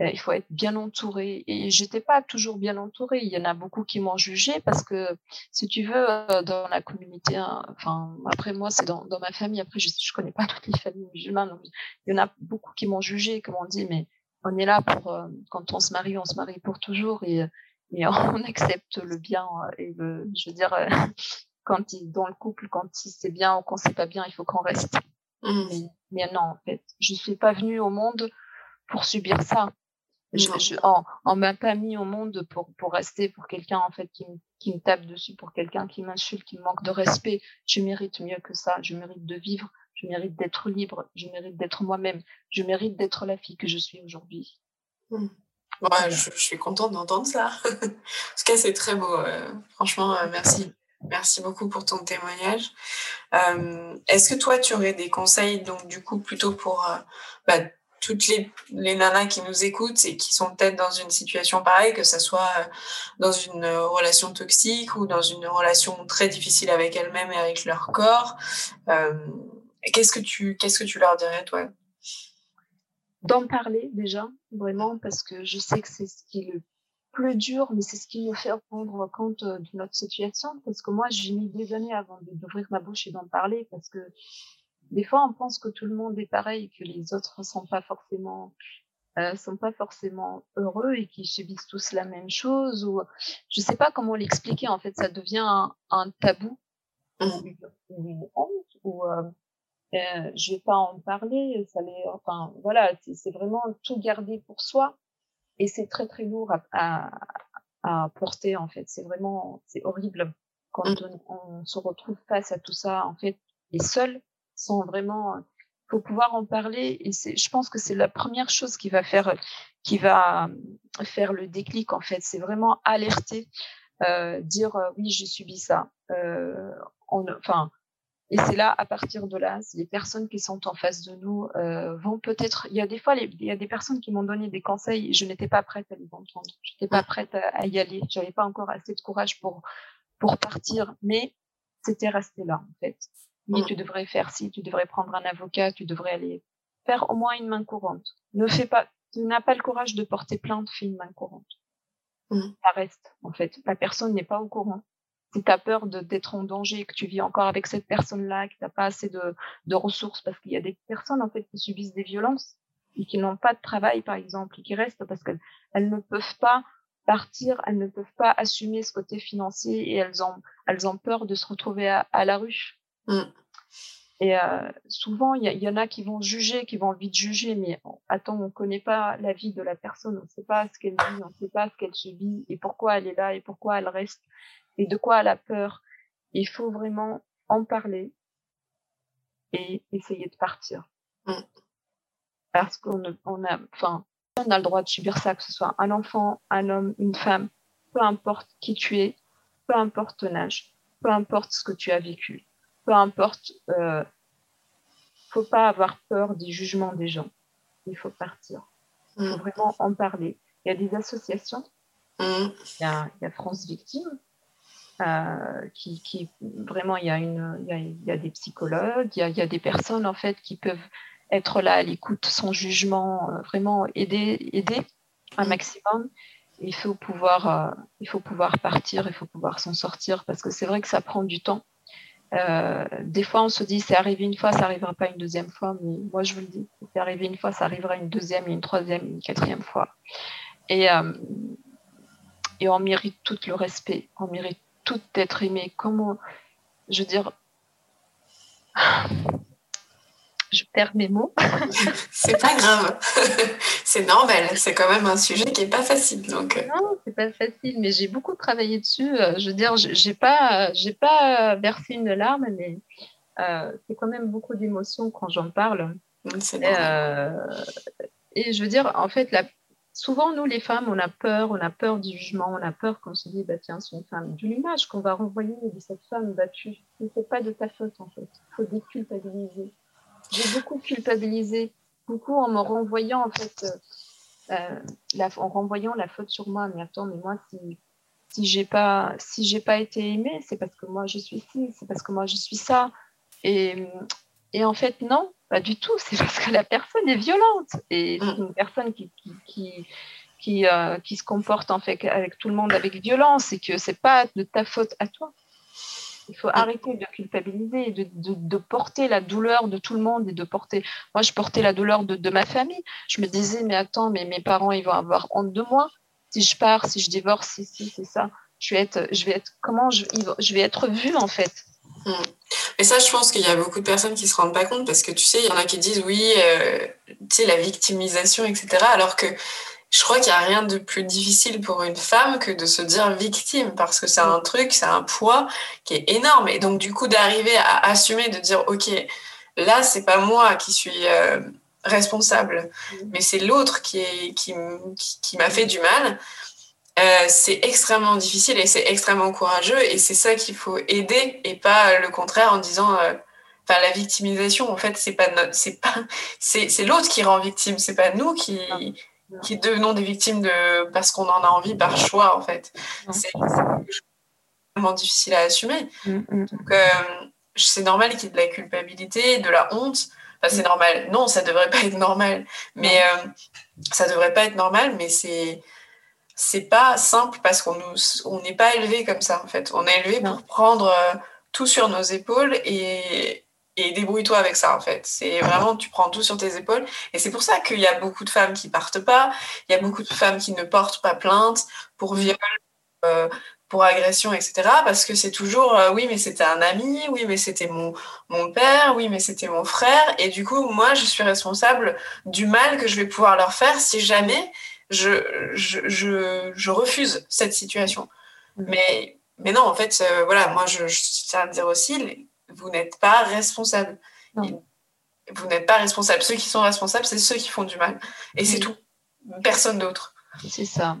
euh, il faut être bien entouré. Et j'étais pas toujours bien entourée. Il y en a beaucoup qui m'ont jugé parce que, si tu veux, euh, dans la communauté, hein, enfin, après moi, c'est dans, dans ma famille. Après, je, je connais pas toutes les familles musulmanes. Donc il y en a beaucoup qui m'ont jugé, qui m'ont dit, mais on est là pour euh, quand on se marie, on se marie pour toujours et, et on accepte le bien euh, et le, je veux dire euh, quand il dans le couple, quand c'est bien ou quand c'est pas bien, il faut qu'on reste. Mmh. Mais, mais, non, en fait, je suis pas venue au monde pour subir ça. Je, je, on, on m'a pas mis au monde pour pour rester pour quelqu'un en fait qui me, qui me tape dessus, pour quelqu'un qui m'insulte, qui me manque de respect. Je mérite mieux que ça. Je mérite de vivre je mérite d'être libre, je mérite d'être moi-même, je mérite d'être la fille que je suis aujourd'hui. Mmh. je, suis contente d'entendre ça. en tout cas, c'est très beau. Euh, franchement, euh, merci. Merci beaucoup pour ton témoignage. Euh, est-ce que toi, tu aurais des conseils, donc du coup, plutôt pour bah, toutes les, les, nanas qui nous écoutent et qui sont peut-être dans une situation pareille, que ce soit dans une relation toxique ou dans une relation très difficile avec elles-mêmes et avec leur corps Qu'est-ce que tu qu'est-ce que tu leur dirais toi? D'en parler déjà, vraiment, parce que je sais que c'est ce qui est le plus dur, mais c'est ce qui nous fait prendre compte euh, de notre situation. Parce que moi, j'ai mis des années avant d'ouvrir ma bouche et d'en parler, parce que des fois, on pense que tout le monde est pareil, que les autres sont pas forcément euh, sont pas forcément heureux et qui subissent tous la même chose ou je sais pas comment l'expliquer en fait ça devient un, tabou ou une honte ou euh, euh, je vais pas en parler ça les enfin voilà c'est vraiment tout garder pour soi. Et c'est très très lourd à, à, porter en fait. C'est vraiment c'est horrible quand mmh. on, on, se retrouve face à tout ça en fait. Et seul sans vraiment faut pouvoir en parler. Et c'est je pense que c'est la première chose qui va faire qui va faire le déclic en fait. C'est vraiment alerter euh, dire euh, oui j'ai subi ça. Euh, enfin et c'est là à partir de là les personnes qui sont en face de nous euh, vont peut-être il y a des fois il y a des personnes qui m'ont donné des conseils et je n'étais pas prête à les entendre je n'étais pas prête à, à y aller j'avais pas encore assez de courage pour pour partir mais c'était resté là en fait oui, tu devrais faire ci, tu devrais prendre un avocat, tu devrais aller faire au moins une main courante. Ne fais pas, tu n'as pas le courage de porter plainte, fais une main courante. Mmh. Ça reste, en fait. La personne n'est pas au courant. Si tu as peur d'être en danger, que tu vis encore avec cette personne-là, que tu n'as pas assez de, de ressources, parce qu'il y a des personnes, en fait, qui subissent des violences et qui n'ont pas de travail, par exemple, et qui restent parce qu'elles elles ne peuvent pas partir, elles ne peuvent pas assumer ce côté financier et elles ont, elles ont peur de se retrouver à, à la rue. Mm. Et euh, souvent, il y, y, en a qui vont juger, qui vont vite juger, mais attends, on ne connaît pas la vie de la personne, on ne sait pas ce qu'elle vit, on ne sait pas ce qu'elle subit, et pourquoi elle est là, et pourquoi elle reste, et de quoi elle a peur. Il faut vraiment en parler et essayer de partir. Mm. Parce qu'on on a, enfin, on a le droit de subir ça, que ce soit un enfant, un homme, une femme, peu importe qui tu es, peu importe ton âge, peu importe ce que tu as vécu peu importe, euh, faut pas avoir peur des jugements des gens. Il faut partir. Il faut mm. vraiment en parler. Il y a des associations. Mm. Il, y a, il, y a, France Victime. Euh, qui, qui, vraiment il y a une il y a, il y a des psychologues il y a, il y a, des personnes en fait qui peuvent être là à l'écoute sans jugement euh, vraiment aider aider un mm. maximum il faut pouvoir euh, il faut pouvoir partir il faut pouvoir s'en sortir parce que c'est vrai que ça prend du temps des fois, on se dit c'est arrivé une fois, ça n'arrivera pas une deuxième fois, mais moi je vous le dis, c'est arrivé une fois, ça arrivera une deuxième, une troisième, une quatrième fois. Et, et on mérite tout le respect, on mérite tout d'être aimé. Comment, je veux dire, je perds mes mots. c'est pas grave, c'est normal. C'est quand même un sujet qui est pas facile. Donc. Euh. Non, c'est pas facile, mais j'ai beaucoup travaillé dessus. Euh, je veux dire, j'ai pas, j'ai pas versé une larme, mais euh, c'est quand même beaucoup d'émotions quand j'en parle. Et, et, je veux dire, en fait, la, souvent nous les femmes, on a peur, on a peur du jugement, on a peur qu'on se dit, bah tiens, c'est une femme, de l'image qu'on va renvoyer de cette femme battue. Ce n'est pas de ta faute en fait. Il faut déculpabiliser j'ai beaucoup culpabilisé, beaucoup en me renvoyant en fait, euh, euh, la, en renvoyant la faute sur moi. Mais attends, mais moi si si j'ai pas si pas été aimée, c'est parce que moi je suis ci, c'est parce que moi je suis ça. Et, et en fait non, pas du tout. C'est parce que la personne est violente et c'est une personne qui qui, qui qui, euh, qui, se comporte en fait avec tout le monde avec violence et que c'est pas de ta faute à toi. Il faut arrêter de culpabiliser, de, de, de, porter la douleur de tout le monde et de porter. Moi, je portais la douleur de, de, ma famille. Je me disais, mais attends, mais mes parents, ils vont avoir honte de moi. Si je pars, si je divorce, si, si, c'est ça. Je vais être, je vais être, comment je, je vais être vue en fait. Mais ça, je pense qu'il y a beaucoup de personnes qui se rendent pas compte parce que tu sais, il y en a qui disent oui, euh, tu sais, la victimisation, etc. Alors que je crois qu'il n'y a rien de plus difficile pour une femme que de se dire victime parce que c'est un truc, c'est un poids qui est énorme. Et donc, du coup, d'arriver à assumer, de dire, OK, là, c'est pas moi qui suis euh, responsable, mais c'est l'autre qui, est, qui, qui, m'a fait du mal. Euh, c'est extrêmement difficile et c'est extrêmement courageux et c'est ça qu'il faut aider et pas le contraire en disant euh, enfin la victimisation en fait c'est pas c'est pas c'est l'autre qui rend victime c'est pas nous qui qui devenons des victimes de parce qu'on en a envie par choix en fait. C'est vraiment difficile à assumer. Mm, mm. Donc euh, c'est normal qu'il y ait de la culpabilité, de la honte. Enfin, c'est mm. normal. Non, ça devrait pas être normal. Mais ça devrait pas être normal, mais c'est c'est pas simple parce qu'on nous on n'est pas élevé comme ça en fait. On est élevé pour prendre euh, tout sur nos épaules et et débrouille-toi avec ça en fait. C'est vraiment, tu prends tout sur tes épaules. Et c'est pour ça qu'il y a beaucoup de femmes qui partent pas, il y a beaucoup de femmes qui ne portent pas plainte pour viol, euh, pour agression, etc. Parce que c'est toujours, euh, oui, mais c'était un ami, oui, mais c'était mon, mon père, oui, mais c'était mon frère. Et du coup, moi, je suis responsable du mal que je vais pouvoir leur faire si jamais je, je, je, je refuse cette situation. Mm. Mais, mais non, en fait, euh, voilà, moi, je, tiens à dire aussi, vous n'êtes pas responsable. Vous n'êtes pas responsable. Ceux qui sont responsables, c'est ceux qui font du mal. Et c'est tout. Personne d'autre. C'est ça.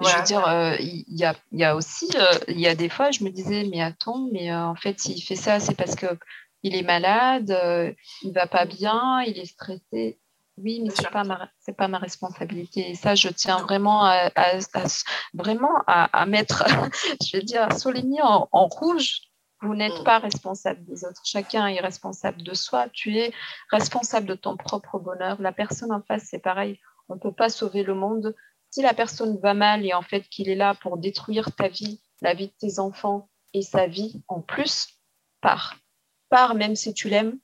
Je veux dire, euh, il y, a, y, a, aussi, euh, il y a des fois, je me disais, mais attends, mais euh, en fait, s'il fait ça, c'est parce qu'il est malade, il va pas bien, il est stressé. Oui, mais c'est pas ma c'est pas ma responsabilité. Et ça, je tiens vraiment à, vraiment à, mettre, je veux dire, à souligner en, en rouge vous n'êtes mm. pas responsable des autres. Chacun est responsable de soi. Tu es responsable de ton propre bonheur. La personne en face, c'est pareil. On ne peut pas sauver le monde. Si la personne va mal et en fait qu'il est là pour détruire ta vie, la vie de tes enfants et sa vie en plus, pars. Pars même si tu l'aimes.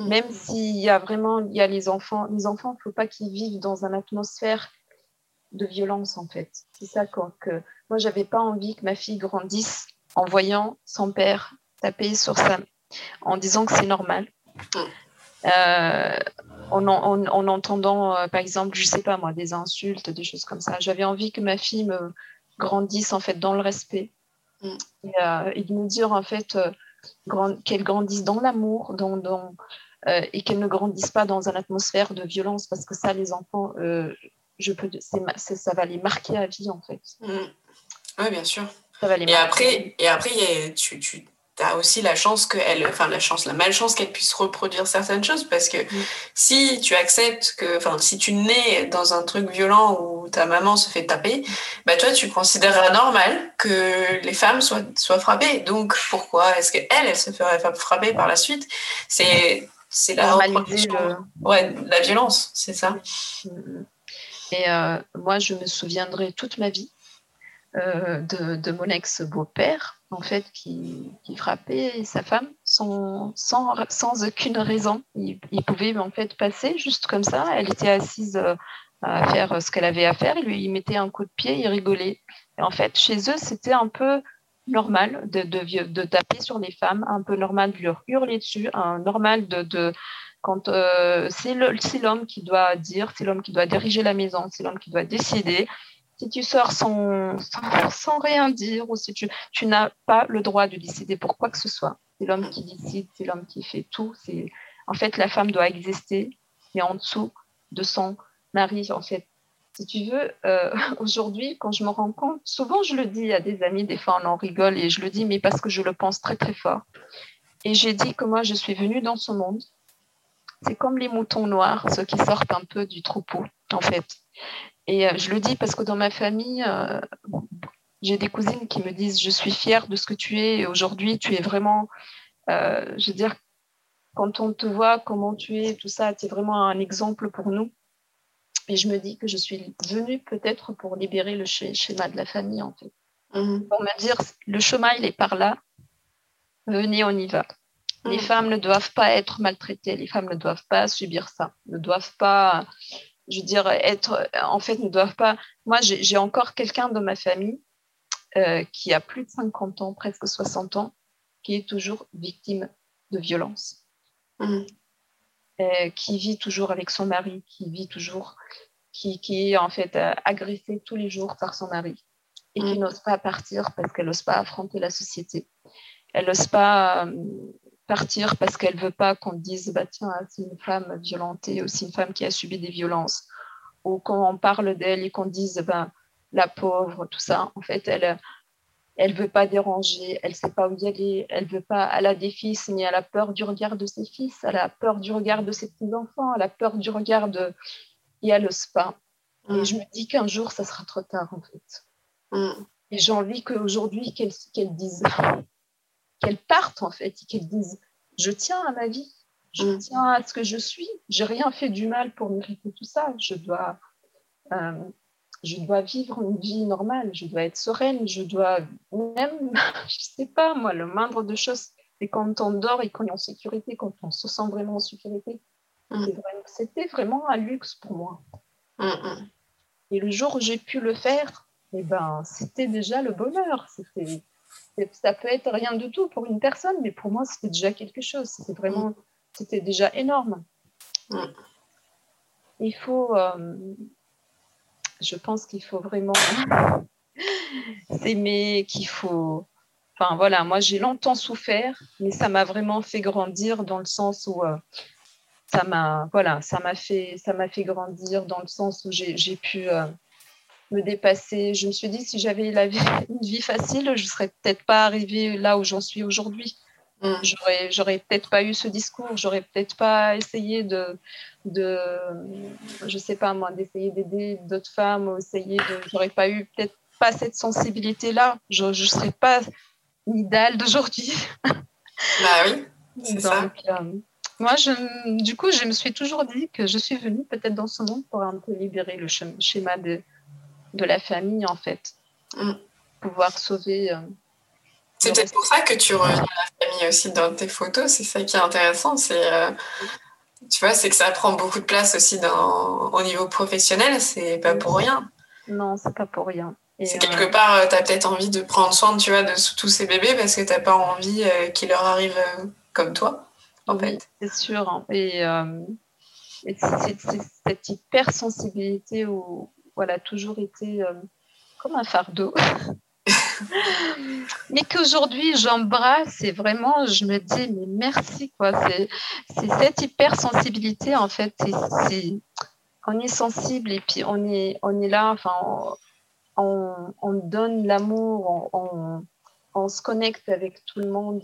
Mm. Même s'il y a vraiment il y a les enfants. Les enfants, il ne faut pas qu'ils vivent dans une atmosphère de violence en fait. C'est ça quand que moi j'avais pas envie que ma fille grandisse en voyant son père taper sur sa en disant que c'est normal. Euh, en, entendant, euh, par exemple, je sais pas moi, des insultes, des choses comme ça. J'avais envie que ma fille me grandisse en fait dans le respect mm. euh, et, de me dire en fait qu'elle grandisse dans l'amour, dans, et qu'elle ne grandisse pas dans une atmosphère de violence parce que ça, les enfants, je peux, ça va les marquer à vie en fait. Mm. Oui, bien sûr et après, et après tu, tu as aussi la chance qu'elle, enfin la chance, la malchance qu'elle puisse reproduire certaines choses parce que mm. si tu acceptes que, enfin si tu nais dans un truc violent où ta maman se fait taper, bah toi tu considéreras normal que les femmes soient, soient frappées. Donc pourquoi est-ce qu'elle, elle se ferait frapper par la suite? C'est c'est la ouais, la violence, c'est ça. Mm, et euh, moi, je me souviendrai toute ma vie euh, de, mon ex-beau-père, en fait, qui, frappait sa femme sans, sans, sans aucune raison. Il, pouvait en fait passer juste comme ça. Elle était assise euh, à faire ce qu'elle avait à faire. Il lui mettait un coup de pied, il rigolait. Et en fait, chez eux, c'était un peu normal de, de, taper sur les femmes, un peu normal de leur hurler dessus, un normal de, quand euh, c'est l'homme qui doit dire, c'est l'homme qui doit diriger la maison, c'est l'homme qui doit décider si tu sors sans, rien dire ou si tu, tu n'as pas le droit de décider pour quoi que ce soit. C'est l'homme qui décide, c'est l'homme qui fait tout. En fait, la femme doit exister, mais en dessous de son mari, en fait. Si tu veux, euh, aujourd'hui, quand je me rends compte, souvent je le dis à des amis, des fois on en rigole et je le dis, mais parce que je le pense très très fort. Et j'ai dit que moi je suis venue dans ce monde. C'est comme les moutons noirs, ceux qui sortent un peu du troupeau, en fait. Et euh, je le dis parce que dans ma famille, euh, j'ai des cousines qui me disent Je suis fière de ce que tu es aujourd'hui. Tu es vraiment, je veux dire, quand on te voit, comment tu es, tout ça, tu es vraiment un exemple pour nous. Et je me dis que je suis venue peut-être pour libérer le schéma de la famille, en fait. Mhm. Pour me dire Le chemin, il est par là. Venez, on y va. Les mhm. femmes ne doivent pas être maltraitées, les femmes ne doivent pas subir ça, ne doivent pas je veux dire, être, en fait, ne doivent pas. Moi, j'ai encore quelqu'un dans ma famille euh, qui a plus de 50 ans, presque 60 ans, qui est toujours victime de violence, mmh. Euh, qui vit toujours avec son mari, qui vit toujours, qui, qui est en fait euh, agressée tous les jours par son mari et qui mmh. n'ose pas partir parce qu'elle n'ose pas affronter la société. Elle n'ose pas partir parce qu'elle veut pas qu'on dise bah tiens c'est une femme violentée ou c'est une femme qui a subi des violences ou quand on parle d'elle et qu'on dise bah, la pauvre tout ça en fait elle elle veut pas déranger elle sait pas où y aller elle veut pas elle a des fils mais elle a peur du regard de ses fils elle a peur du regard de ses petits enfants elle a peur du regard de et elle n'ose pas et mm. je me dis qu'un jour ça sera trop tard en fait mm. et j'ai envie qu'aujourd'hui qu'elle qu'elle dise qu'elles partent en fait et qu'elles disent je tiens à ma vie, je mm. tiens à ce que je suis, j'ai rien fait du mal pour mériter tout ça, je dois, euh, je dois vivre une vie normale, je dois être sereine, je dois même, je sais pas moi, le moindre de choses, c'est quand on dort et qu'on est en sécurité, quand on se sent vraiment en sécurité. Mm. C'était vraiment un luxe pour moi. Mm, mm. Et le jour où j'ai pu le faire, eh ben, c'était déjà le bonheur. C'était, ça peut être rien du tout pour une personne, mais pour moi, c'était déjà quelque chose. C'était vraiment, c'était déjà énorme. Il faut, euh, je pense qu'il faut vraiment s'aimer, qu'il faut. Enfin voilà, moi j'ai longtemps souffert, mais ça m'a vraiment fait grandir dans le sens où euh, ça m'a voilà, ça m'a fait ça m'a fait grandir dans le sens où j'ai pu euh, me dépasser. Je me suis dit si j'avais une vie facile, je serais peut-être pas arrivée là où j'en suis aujourd'hui. Mm. J'aurais, j'aurais peut-être pas eu ce discours, j'aurais peut-être pas essayé de, de, je sais pas moi, d'essayer d'aider d'autres femmes, essayer de, j'aurais pas eu peut-être pas cette sensibilité-là, je ne serais pas l'idéal d'aujourd'hui. Bah oui, c'est ça. Euh, moi, je, du coup, je me suis toujours dit que je suis venue peut-être dans ce monde pour un peu libérer le schéma de, de la famille, en fait. Mm. Pouvoir sauver. Euh, c'est peut-être pour ça que tu reviens à la famille aussi dans tes photos. C'est ça qui est intéressant. C'est, euh, tu vois, c'est que ça prend beaucoup de place aussi dans, au niveau professionnel. C'est pas pour rien. Non, c'est pas pour rien. C'est quelque euh, part, tu as peut-être envie de prendre soin, tu vois, de tous ces bébés parce que tu n'as pas envie euh, qu'ils leur arrivent comme toi, en fait. C'est sûr. Hein. Et, c'est, cette hypersensibilité où voilà, toujours été comme un fardeau. mais qu'aujourd'hui j'embrasse et vraiment je me dis mais merci quoi. C'est cette hypersensibilité en fait on est sensible et puis on est on est là enfin on, on donne l'amour on, on se connecte avec tout le monde.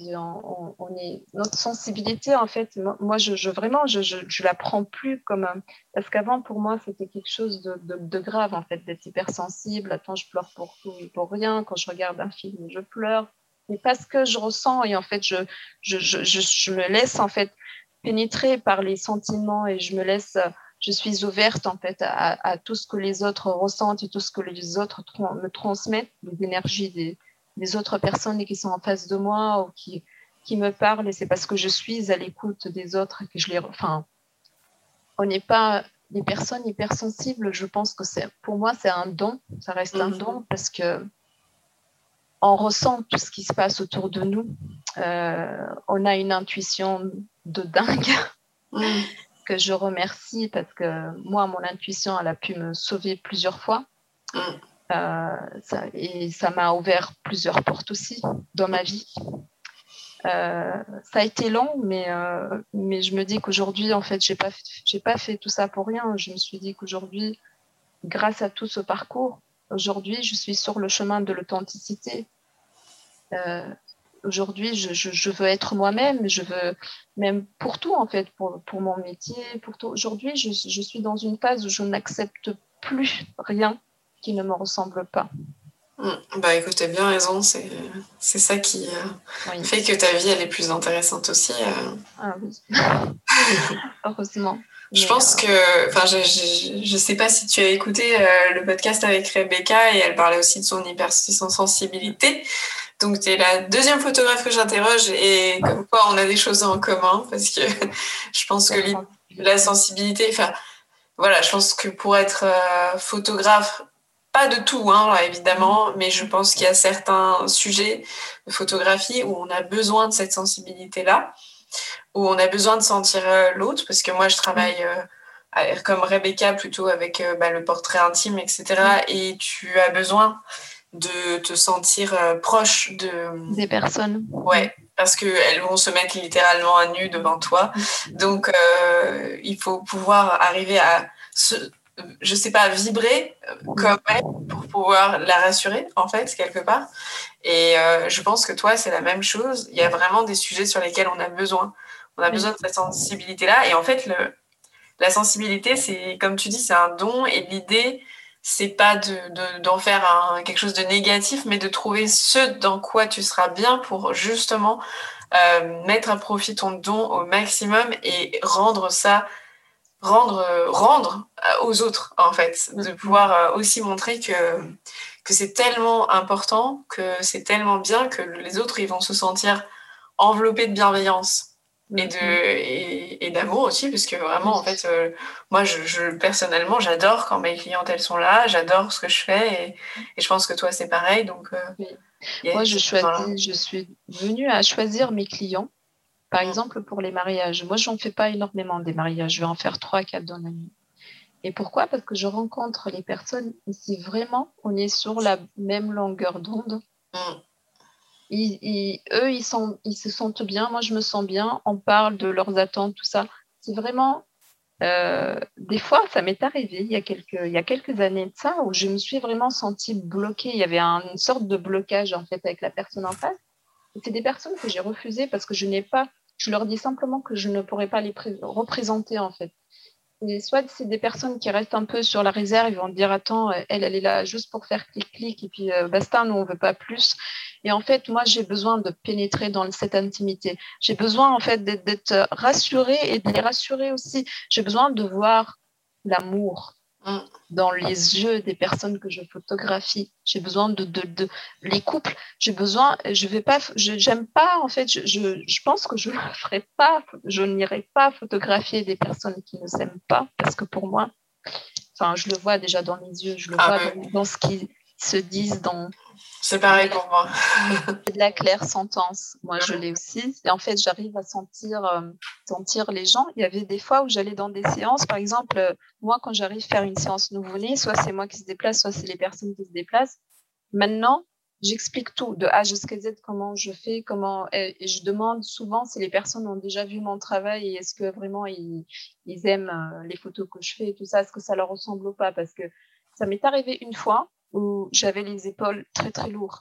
On, est, notre sensibilité, en fait, moi, je, vraiment, je, je, la prends plus comme. parce qu'avant, pour moi, c'était quelque chose de, de, grave, en fait, d'être hypersensible. Attends, je pleure pour tout et pour rien. Quand je regarde un film, je pleure. Mais parce que je ressens et en fait, je, je, me laisse, en fait, pénétrer par les sentiments et je me laisse. Je suis ouverte en fait à, à tout ce que les autres ressentent et tout ce que les autres me transmettent, les énergies des, des autres personnes qui sont en face de moi ou qui, qui me parlent et c'est parce que je suis à l'écoute des autres que je les. Enfin, on n'est pas des personnes hypersensibles. Je pense que c'est, pour moi, c'est un don. Ça reste un mhm. don parce que on ressent tout ce qui se passe autour de nous. Euh, on a une intuition de dingue mhm. que je remercie parce que moi, mon intuition, elle a pu me sauver plusieurs fois. Mhm. Euh, et ça m'a ouvert plusieurs portes aussi dans ma vie. Euh, ça a été long, mais, euh, mais je me dis qu'aujourd'hui, en fait, j'ai pas, j'ai pas fait tout ça pour rien. Je me suis dit qu'aujourd'hui, grâce à tout ce parcours, aujourd'hui, je suis sur le chemin de l'authenticité. aujourd'hui, je, je, je, veux être moi-même. Je veux, même pour tout, en fait, pour, pour mon métier, pour tout. Aujourd'hui, je, je suis dans une phase où je n'accepte plus rien qui ne me ressemble pas. Mm. Bah écoute, as bien raison, c'est, c'est ça qui euh, fait que ta vie elle est plus intéressante aussi. Euh. Ah oui, heureusement. Je pense euh, que, enfin, je, je, sais pas si tu as écouté le podcast avec Rebecca et elle parlait aussi de son hypersensibilité. Donc, tu es la deuxième photographe que j'interroge et comme quoi on a des choses en commun parce que je pense que la sensibilité, enfin, voilà, je pense que pour être photographe, pas de tout, hein, évidemment, mais je pense qu'il y a certains sujets de photographie où on a besoin de cette sensibilité-là, où on a besoin de sentir euh, l'autre, parce que moi, je travaille euh, comme Rebecca plutôt avec euh, bah, le portrait intime, etc. Et tu as besoin de te sentir proche de... Des personnes. Ouais, parce qu'elles vont se mettre littéralement à nu devant toi. Donc, il faut pouvoir arriver à se, je sais pas, vibrer euh, comme elle pour pouvoir la rassurer, en fait, quelque part. Et euh, je pense que toi, c'est la même chose. Il y a vraiment des sujets sur lesquels on a besoin. On a besoin de cette sensibilité-là. Et en fait, le, la sensibilité, c'est, comme tu dis, c'est un don. Et l'idée, c'est pas de, d'en faire un, quelque chose de négatif, mais de trouver ce dans quoi tu seras bien pour justement euh, mettre à profit ton don au maximum et rendre ça rendre, euh, rendre euh, aux autres, en fait, de pouvoir euh, aussi montrer que, que c'est tellement important, que c'est tellement bien que les autres, ils vont se sentir enveloppées de bienveillance et de et, d'amour aussi parce que vraiment en fait euh, moi je, personnellement j'adore quand mes clientes elles sont là j'adore ce que je fais et, et je pense que toi c'est pareil donc euh, moi je choisis je suis venue à choisir mes clients par exemple pour les mariages moi j'en fais pas énormément des mariages je vais en faire trois quatre dans l'année et pourquoi? Parce que je rencontre les personnes ici vraiment on est sur la même longueur d'onde mm eux, ils, sont, ils se sentent bien, moi je me sens bien, on parle de leurs attentes, tout ça. C'est vraiment, euh, des fois, ça m'est arrivé il y, a quelques, il y a quelques années de ça, où je me suis vraiment sentie bloquée. Il y avait une sorte de blocage en fait avec la personne en face. C'est des personnes que j'ai refusées parce que je n'ai pas, je leur dis simplement que je ne pourrais pas les représenter en fait soit c'est des personnes qui restent un peu sur la réserve, ils vont dire attends, elle, elle est là juste pour faire clic-clic et puis euh, basta, nous on veut pas plus. Et en fait, moi j'ai besoin de pénétrer dans cette intimité. J'ai besoin en fait d'être rassurée et de les rassurer aussi. J'ai besoin de voir l'amour. Dans les yeux des personnes que je photographie. J'ai besoin de, de, les couples. J'ai besoin, je vais pas, j'aime pas en fait. Je, je, pense que je ne ferai pas, je n'irai pas photographier des personnes qui ne s'aiment pas parce que pour moi, enfin, je le vois déjà dans les yeux, je le ah vois dans, dans, ce se disent dans c'est pareil pour moi. de la claire sentence. Moi, je l'ai aussi. Et en fait, j'arrive à sentir, euh, sentir les gens. Il y avait des fois où j'allais dans des séances. Par exemple, euh, moi, quand j'arrive à faire une séance nouveau-né, soit c'est moi qui se déplace, soit c'est les personnes qui se déplacent. Maintenant, j'explique tout, de A jusqu'à Z, comment je fais, comment. Et je demande souvent si les personnes ont déjà vu mon travail et est-ce que vraiment ils, ils aiment euh, les photos que je fais et tout ça, est-ce que ça leur ressemble ou pas? Parce que ça m'est arrivé une fois où j'avais les épaules très très lourdes.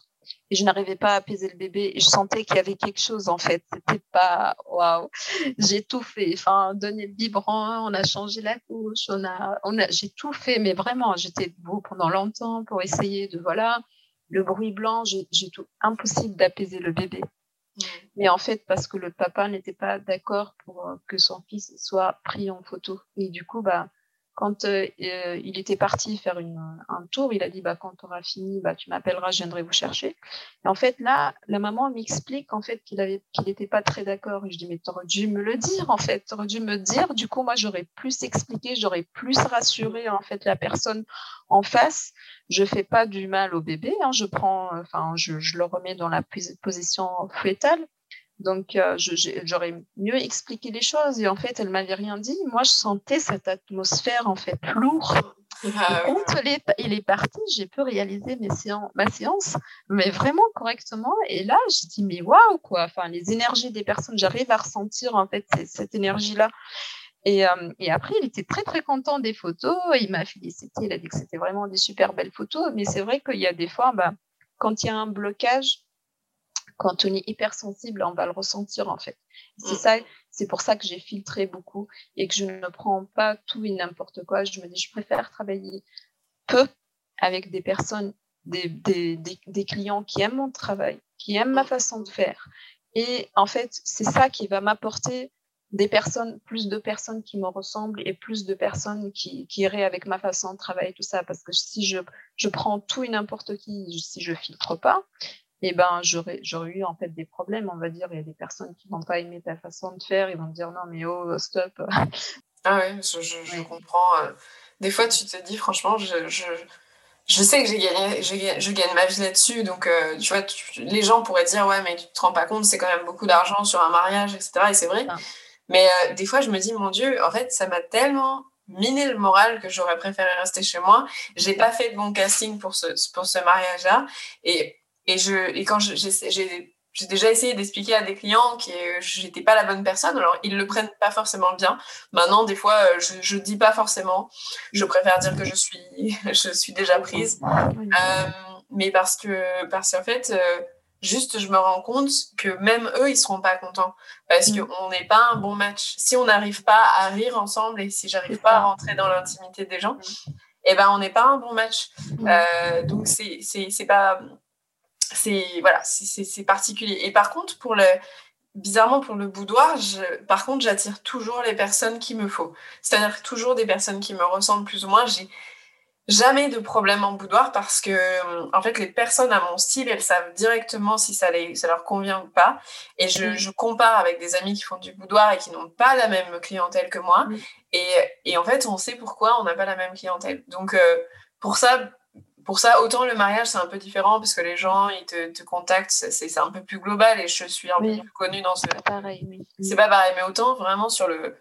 Et je n'arrivais pas à apaiser le bébé. Et je sentais qu'il y avait quelque chose en fait. C'était pas waouh j'ai tout fait. Enfin donné le biberon on a changé la couche on a on a j'ai tout fait. Mais vraiment j'étais debout pendant longtemps pour essayer de voilà le bruit blanc j'ai tout impossible d'apaiser le bébé. Mmh. mais en fait parce que le papa n'était pas d'accord pour que son fils soit pris en photo. Et du coup bah quand euh, euh, il était parti faire une, un tour, il a dit bah, quand tu auras fini, bah, tu m'appelleras, je viendrai vous chercher. Et en fait, là, la maman m'explique en fait qu'il n'était pas très d'accord. Et je dis mais tu aurais dû me le dire en fait, tu aurais dû me dire. Du coup, moi, j'aurais plus expliqué, j'aurais plus rassuré en fait la personne en face. Je fais pas du mal au bébé, hein, je prends, enfin, je, je le remets dans la position fétale. Donc, euh, j'aurais mieux expliqué les choses. Et en fait, elle m'avait rien dit. Moi, je sentais cette atmosphère, en fait, lourde. Ah quand il est, parti, j'ai pu réaliser mes séances, ma séance, mais vraiment correctement. Et là, je dis, mais waouh, quoi. Enfin, les énergies des personnes, j'arrive à ressentir, en fait, cette énergie-là. Et, euh, et, après, il était très, très content des photos. Il m'a félicité. Il a dit que c'était vraiment des super belles photos. Mais c'est vrai qu'il y a des fois, bah, quand il y a un blocage, quand on est hypersensible, on va le ressentir en fait. C'est mm. ça, c'est pour ça que j'ai filtré beaucoup et que je ne prends pas tout et n'importe quoi. Je me dis, je préfère travailler peu avec des personnes, des, des, des, clients qui aiment mon travail, qui aiment ma façon de faire. Et en fait, c'est ça qui va m'apporter des personnes, plus de personnes qui me ressemblent et plus de personnes qui, qui iraient avec ma façon de travailler, tout ça. Parce que si je, je prends tout et n'importe qui, si je filtre pas, eh ben, j'aurais, j'aurais eu en fait des problèmes, on va dire. Il y a des personnes qui vont pas aimer ta façon de faire, ils vont dire non, mais oh, stop. Ah ouais, je, je, comprends. Euh. Des fois, tu te dis, franchement, je, je, je sais que j'ai gagné, je gagne ma vie là-dessus. Donc, euh, tu vois, les gens pourraient dire, ouais, mais tu te rends pas compte, c'est quand même beaucoup d'argent sur un mariage, etc. Et c'est vrai. Mais euh, des fois, je me dis, mon Dieu, en fait, ça m'a tellement miné le moral que j'aurais préféré rester chez moi. J'ai pas fait de bon casting pour ce, pour ce mariage-là. Et et, je, et quand j'ai j'ai déjà essayé d'expliquer à des clients que j'étais pas la bonne personne. Alors, ils le prennent pas forcément bien. Maintenant, des fois, euh, je, je dis pas forcément. Je préfère dire que je suis, je suis déjà prise. Euh, mais parce que, parce qu'en fait, euh, juste, je me rends compte que même eux, ils seront pas contents. Parce mm. qu'on n'est pas un bon match. Si on n'arrive pas à rire ensemble et si j'arrive pas à rentrer dans l'intimité des gens, mm. eh ben, on n'est pas un bon match. Mm. Euh, donc, c'est, c'est pas, c'est voilà, c'est particulier. Et par contre, pour le bizarrement pour le boudoir, je, par contre, j'attire toujours les personnes qu'il me faut. C'est-à-dire toujours des personnes qui me ressemblent plus ou moins. J'ai jamais de problème en boudoir parce que en fait les personnes à mon style elles savent directement si ça, les, ça leur convient ou pas et je, je, compare avec des amis qui font du boudoir et qui n'ont pas la même clientèle que moi et, et, en fait on sait pourquoi on n'a pas la même clientèle donc euh, pour ça pour ça autant le mariage c'est un peu différent parce que les gens ils te, te contactent c'est un peu plus global et je suis un peu plus connue dans ce pareil oui. c'est pas pareil mais autant vraiment sur le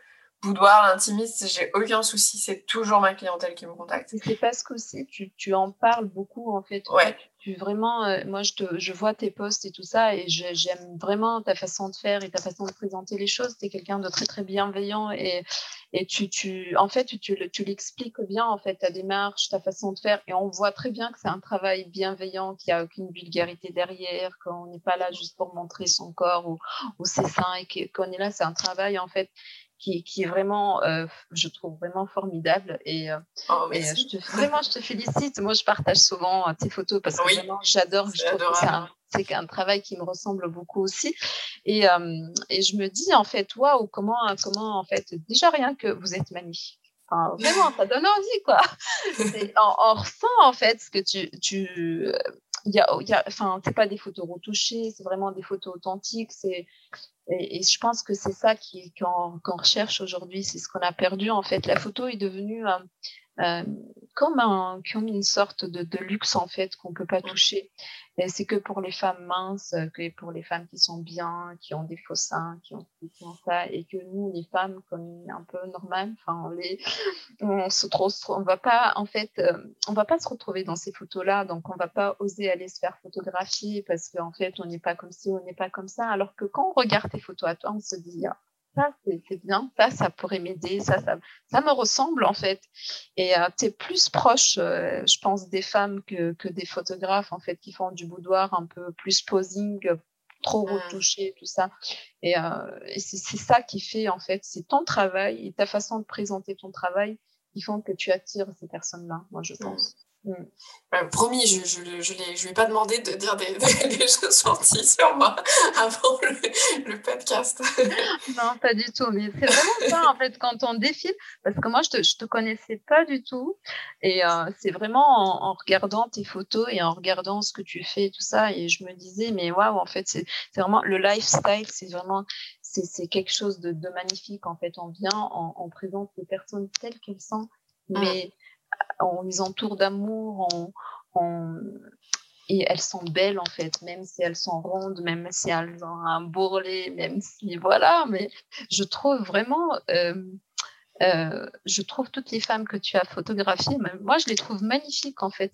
boudoir, l'intimiste, j'ai aucun souci, c'est toujours ma clientèle qui me contacte. C'est parce que aussi tu, tu, en parles beaucoup en fait. Ouais. Vraiment, euh, moi je, te, je vois tes posts et tout ça et j'aime vraiment ta façon de faire et ta façon de présenter les choses. Tu es quelqu'un de très très bienveillant et, et tu, tu, en fait tu, tu l'expliques bien en fait ta démarche, ta façon de faire et on voit très bien que c'est un travail bienveillant, qu'il n'y a aucune vulgarité derrière, qu'on n'est pas là juste pour montrer son corps ou, ou ses seins et qu'on est là, c'est un travail en fait qui, qui est vraiment, euh, je trouve vraiment formidable. Et, euh, oh, et je te, vraiment, je te félicite. Moi, je partage souvent euh, tes photos parce que oui, vraiment, j'adore. Je trouve que c'est un, travail qui me ressemble beaucoup aussi. Et, euh, et je me dis, en fait, waouh, comment, comment, en fait, déjà rien que vous êtes magnifique. Enfin, vraiment, ça donne envie, quoi. on, on, ressent, en fait, ce que tu, tu, y a, y a, enfin, c'est pas des photos retouchées, c'est vraiment des photos authentiques. C'est, et, je pense que c'est ça qu'on, recherche aujourd'hui, c'est ce qu'on a perdu en fait. La photo est devenue euh, euh, comme, un, comme une sorte de, de luxe en fait qu'on peut pas toucher. Et c'est que pour les femmes minces, que pour les femmes qui sont bien, qui ont des faux seins, qui ont, qui ont ça, et que nous, les femmes, comme un peu normales, enfin, on les, on se trouve, on va pas, en fait, euh, on va pas se retrouver dans ces photos-là, donc on va pas oser aller se faire photographier parce qu'en fait, on n'est pas comme ci, on n'est pas comme ça, alors que quand on regarde tes photos à toi, on se dit, ah, ça c'est bien, ça ça pourrait m'aider, ça, ça ça me ressemble en fait. Et euh, tu es plus proche, euh, je pense, des femmes que, que des photographes en fait qui font du boudoir un peu plus posing, trop retouché, tout ça. Et, euh, et c'est ça qui fait en fait, c'est ton travail et ta façon de présenter ton travail qui font que tu attires ces personnes-là, moi je pense. Mm. promis, je ne je, je, lui ai pas demandé de dire des, des, des choses gentilles sur moi avant le, le, podcast. non, pas du tout. Mais c'est vraiment ça, en fait, quand on défile. Parce que moi, je ne te, te, connaissais pas du tout. Et euh, c'est vraiment en, en, regardant tes photos et en regardant ce que tu fais tout ça. Et je me disais, mais waouh, en fait, c'est vraiment le lifestyle, c'est vraiment c'est quelque chose de, de, magnifique. En fait, on vient, on, on présente les personnes telles qu'elles sont. Mm. Mais on les entoure d'amour, on, on, et elles sont belles en fait, même si elles sont rondes, même si elles ont un bourrelet, même si voilà, mais je trouve vraiment, euh, euh, je trouve toutes les femmes que tu as photographiées, moi je les trouve magnifiques en fait,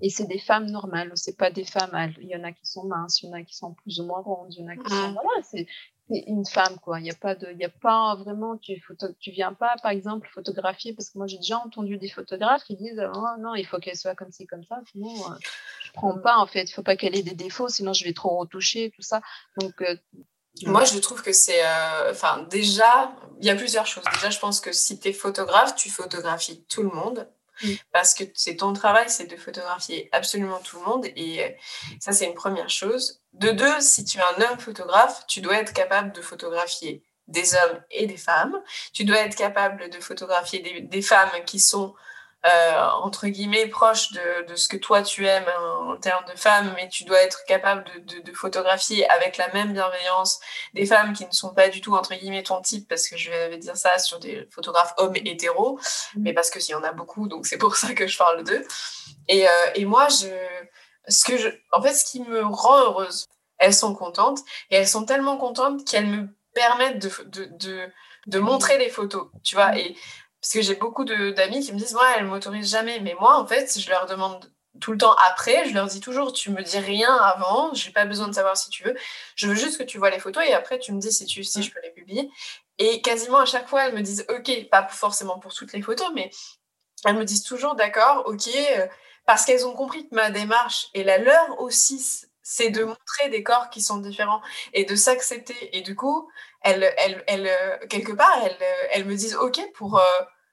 et c'est des femmes normales, c'est pas des femmes, il y en a qui sont minces, il y en a qui sont plus ou moins rondes, il y en a qui sont, voilà, une femme quoi il y a pas de il y a pas vraiment tu photo, tu viens pas par exemple photographier parce que moi j'ai déjà entendu des photographes qui disent oh, non il faut qu'elle soit comme ci comme ça sinon euh, je prends pas en fait il faut pas qu'elle ait des défauts sinon je vais trop retoucher tout ça donc euh, moi, je trouve que c'est. Euh, enfin, déjà, il y a plusieurs choses. Déjà, je pense que si tu es photographe, tu photographies tout le monde. Mm. Parce que c'est ton travail, c'est de photographier absolument tout le monde. Et ça, c'est une première chose. De deux, si tu es un homme photographe, tu dois être capable de photographier des hommes et des femmes. Tu dois être capable de photographier des, des femmes qui sont euh, entre guillemets proches de, de, ce que toi tu aimes en, en, termes de femmes, mais tu dois être capable de, de, de, photographier avec la même bienveillance des femmes qui ne sont pas du tout entre guillemets ton type, parce que je vais dire ça sur des photographes hommes hétéros, mais parce que s'il y en a beaucoup, donc c'est pour ça que je parle d'eux. Et, euh, et moi, je, ce que je, en fait, ce qui me rend heureuse, elles sont contentes et elles sont tellement contentes qu'elles me permettent de, de, de, de montrer les photos, tu vois. Et parce que j'ai beaucoup d'amis qui me disent, ouais, elle m'autorise jamais. Mais moi, en fait, je leur demande tout le temps après, je leur dis toujours, tu me dis rien avant, j'ai pas besoin de savoir si tu veux. Je veux juste que tu vois les photos et après, tu me dis si, tu, si je peux les publier. Et quasiment à chaque fois, elles me disent, ok, pas forcément pour toutes les photos, mais elles me disent toujours, d'accord, ok, euh, parce qu'elles ont compris que ma démarche et la leur aussi, c'est de montrer des corps qui sont différents et de s'accepter. Et du coup, elles, elles, elles, quelque part, elles, elles me disent OK pour,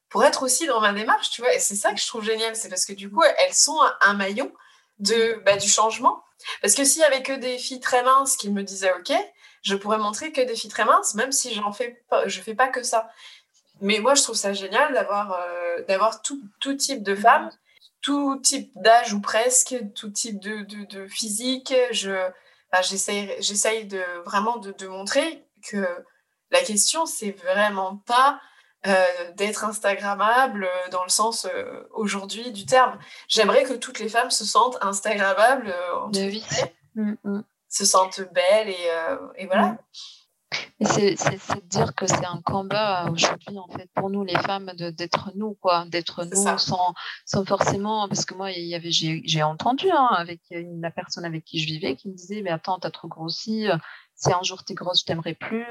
pour être aussi dans ma démarche, tu vois. Et c'est ça que je trouve génial, c'est parce que du coup, elles sont un maillon de, bah, du changement. Parce que s'il y avait que des filles très minces qui me disaient OK, je pourrais montrer que des filles très minces, même si j'en fais pas, je fais pas que ça. Mais moi, je trouve ça génial d'avoir euh, d'avoir tout, tout type de femmes tout type d'âge ou presque, tout type de, de, physique. Je, j'essaye, de vraiment de, de, montrer que la question, c'est vraiment pas euh, d'être Instagrammable euh, dans le sens euh, aujourd'hui du terme. J'aimerais que toutes les femmes se sentent Instagrammables, en mm, mm. se sentent belles et, et voilà. Mm. C'est de dire que c'est un combat aujourd'hui, en fait, pour nous, les femmes, d'être nous, quoi, d'être nous sans, sans, forcément. Parce que moi, il y avait, j'ai entendu hein, avec la personne avec qui je vivais qui me disait Mais attends, t'as trop grossi, si un jour t'es grosse, je t'aimerais plus.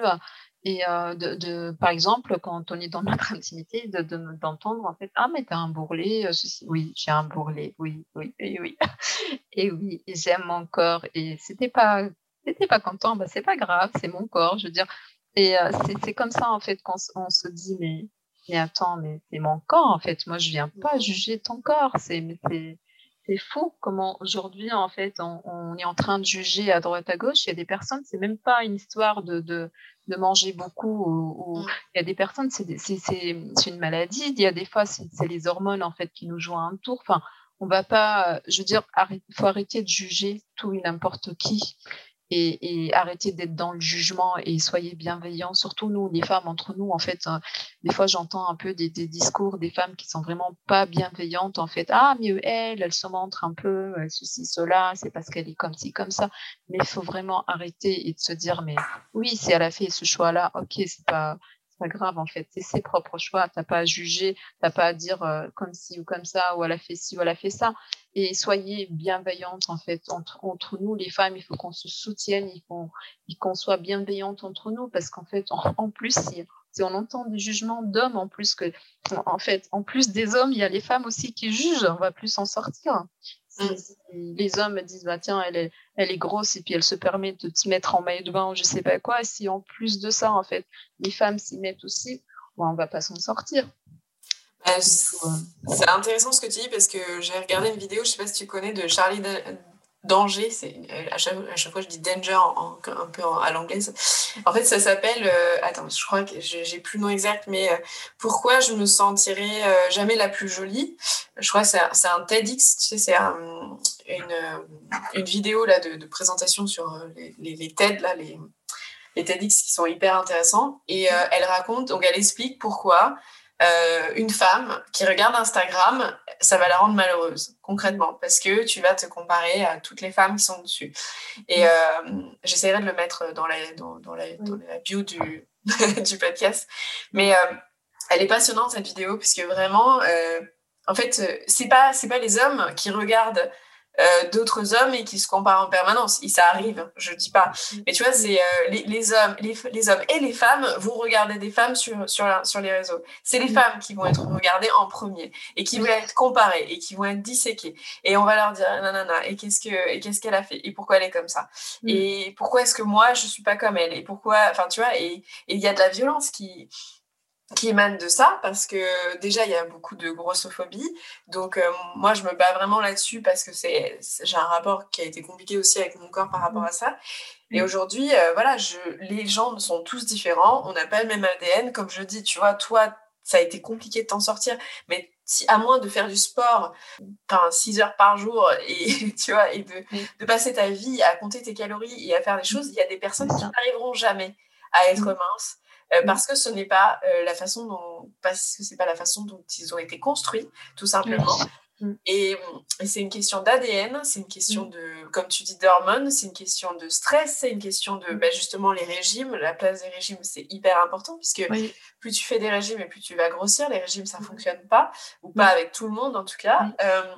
Et euh, de, de, par exemple, quand on est dans notre intimité, d'entendre de, en fait, ah mais t'as un bourrelet, euh, oui, j'ai un bourrelet, oui, oui, oui, oui, et oui, j'aime mon corps. Et c'était pas, c'était pas content, bah c'est pas grave, c'est mon corps, je veux dire. Et euh, c'est comme ça en fait qu'on on se dit mais mais attends, mais c'est mon corps en fait. Moi je viens pas juger ton corps, c'est c'est fou comment aujourd'hui, en fait, on, est en train de juger à droite à gauche. Il y a des personnes, c'est même pas une histoire de, de, de manger beaucoup. Ou, mm. Il y a des personnes, c'est une maladie. Il y a des fois, c'est les hormones, en fait, qui nous jouent un tour. Enfin, on va pas, je veux dire, il faut arrêter de juger tout et n'importe qui et, arrêtez d'être dans le jugement et soyez bienveillants, surtout nous, les femmes, entre nous, en fait, euh, des fois j'entends un peu des, discours des femmes qui sont vraiment pas bienveillantes, en fait, ah, mais elle, elle se montre un peu, ceci, cela, c'est parce qu'elle est comme ci, comme ça, mais il faut vraiment arrêter et de se dire, mais oui, si elle a fait ce choix-là, ok, c'est pas, pas grave en fait, c'est ses propres choix, t'as pas à juger, t'as pas à dire euh, comme ci ou comme ça, ou elle a fait ci ou elle a fait ça. Et soyez bienveillantes en fait entre, entre nous les femmes, il faut qu'on se soutienne, il faut qu'on soit bienveillante entre nous parce qu'en fait en, plus si, si, on entend des jugements d'hommes en plus que en fait en plus des hommes il y a les femmes aussi qui jugent, on va plus s'en sortir. Mm. les hommes disent bah tiens elle est, elle est grosse et puis elle se permet de te mettre en maillot de bain ou je sais pas quoi et si en plus de ça en fait les femmes s'y mettent aussi on on va pas s'en sortir euh, c'est intéressant ce que tu dis parce que j'ai regardé une vidéo je sais pas si tu connais de Charlie danger, c'est euh, à chaque, à chaque, fois je dis danger un peu à l'anglaise. En fait, ça s'appelle, euh, attends, je crois que j'ai plus le nom exact, mais euh, pourquoi je me sentirais jamais la plus jolie? Je crois que c'est un TEDx, tu sais, c'est une, une vidéo là de, de présentation sur les, les, les, TED là, les les TEDx qui sont hyper intéressants et elle raconte, donc elle explique pourquoi euh, une femme qui regarde Instagram, ça va la rendre malheureuse, concrètement, parce que tu vas te comparer à toutes les femmes qui sont dessus. Et euh, j'essaierai de le mettre dans la, dans, dans la, dans la bio du, du podcast. Mais euh, elle est passionnante, cette vidéo, puisque vraiment, en fait, c'est pas, c'est pas les hommes qui regardent euh, d'autres hommes et qui se comparent en permanence. Et ça arrive, je dis pas. Mais tu vois, c'est euh, les, les, hommes, les, les, hommes et les femmes vont regarder des femmes sur, sur, sur les réseaux. C'est les femmes qui vont être regardées en premier et qui vont être comparées et qui vont être disséquées. Et on va leur dire, nanana, et qu'est-ce que, et qu'est-ce qu'elle a fait? Et pourquoi elle est comme ça? Et pourquoi est-ce que moi, je suis pas comme elle? Et pourquoi, enfin, tu vois, et il y a de la violence qui, qui émane de ça parce que déjà il y a beaucoup de grossophobie donc euh, moi je me bats vraiment là-dessus parce que c'est j'ai un rapport qui a été compliqué aussi avec mon corps par rapport mmh. à ça et mmh. aujourd'hui euh, voilà je les gens sont tous différents on n'a pas le même ADN comme je dis tu vois toi ça a été compliqué de t'en sortir mais si, à moins de faire du sport enfin 6 heures par jour et tu vois et de, mmh. de passer ta vie à compter tes calories et à faire des choses il y a des personnes qui n'arriveront jamais à être minces. Parce que ce n'est pas euh, la façon dont parce que c'est pas la façon dont ils ont été construits tout simplement. Mm. et, c'est une question d'ADN c'est une question mm. de comme tu dis d'hormones c'est une question de stress c'est une question de bah, justement les régimes. La place des régimes c'est hyper important puisque plus tu fais des régimes et plus tu vas grossir les régimes ça fonctionne pas ou pas avec tout le monde en tout cas. Euh,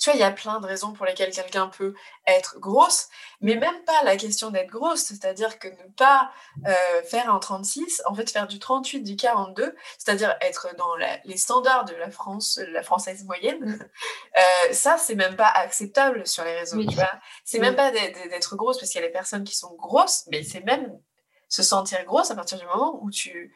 tu vois, il y a plein de raisons pour lesquelles quelqu'un peut être grosse, mais même pas la question d'être grosse, c'est-à-dire que ne pas euh, faire un 36, en fait faire du 38, du 42, c'est-à-dire être dans les standards de la France, la française moyenne, euh, ça c'est même pas acceptable sur les réseaux, tu vois. C'est même pas d'être grosse parce qu'il y a des personnes qui sont grosses, mais c'est même se sentir grosse à partir du moment où tu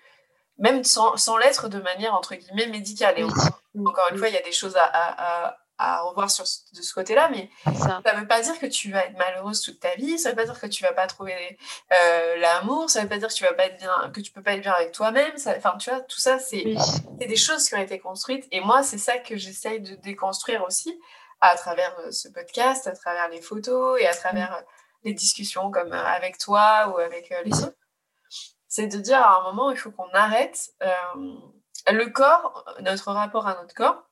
même sans, sans l'être de manière entre guillemets médicale. Et encore, une fois, il y a des choses à, à revoir sur, de ce côté-là, mais ça ne veut pas dire que tu vas être malheureuse toute ta vie, ça ne veut pas dire que tu vas pas trouver euh, l'amour, ça ne veut pas dire que tu vas pas être bien, que tu peux pas être bien avec toi-même. Enfin, tu vois, tout ça, c'est des choses qui ont été construites. Et moi, c'est ça que j'essaye de déconstruire aussi à travers euh, ce podcast, à travers les photos et à travers mm. euh, les discussions comme avec toi ou avec les autres. C'est de dire à un moment, il faut qu'on arrête le corps, notre rapport à notre corps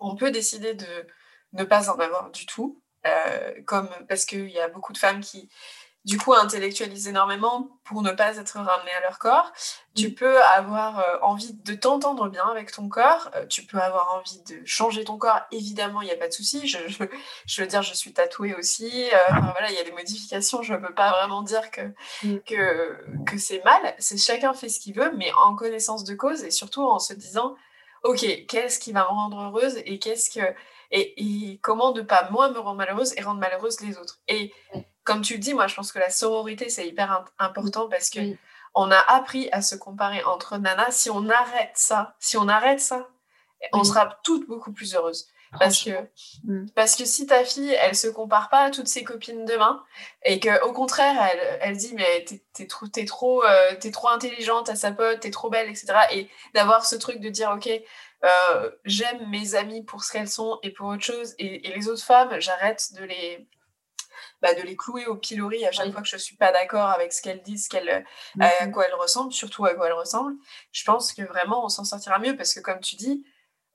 on peut décider de ne pas en avoir du tout, euh, comme parce qu'il y a beaucoup de femmes qui, du coup, intellectualisent énormément pour ne pas être ramenées à leur corps. Tu mm. peux avoir euh, envie de t'entendre bien avec ton corps, euh, tu peux avoir envie de changer ton corps, évidemment, il n'y a pas de souci. Je, veux dire, je suis tatouée aussi, voilà, il y a des modifications, je ne peux pas vraiment dire que, mm. que, que c'est mal. C'est chacun fait ce qu'il veut, mais en connaissance de cause et surtout en se disant ok, qu'est-ce qui va me rendre heureuse et qu'est-ce que et, comment ne pas moi me rendre malheureuse et rendre malheureuse les autres. Et comme tu le dis, moi je pense que la sororité c'est hyper important parce que on a appris à se comparer entre nanas. Si on arrête ça, si on arrête ça, on sera toutes beaucoup plus heureuses. Parce que, mm. parce que si ta fille, elle se compare pas à toutes ses copines demain, et qu'au contraire, elle, elle dit, mais t'es es trop, es trop, euh, trop intelligente à sa pote, t'es trop belle, etc. Et d'avoir ce truc de dire, ok, euh, j'aime mes amies pour ce qu'elles sont et pour autre chose, et, les autres femmes, j'arrête de les, bah, de les clouer au pilori à chaque fois que je suis pas d'accord avec ce qu'elles disent, qu'elles, à mm-hmm. quoi elles ressemblent, surtout à quoi elles ressemblent. Je pense que vraiment, on s'en sortira mieux parce que, comme tu dis,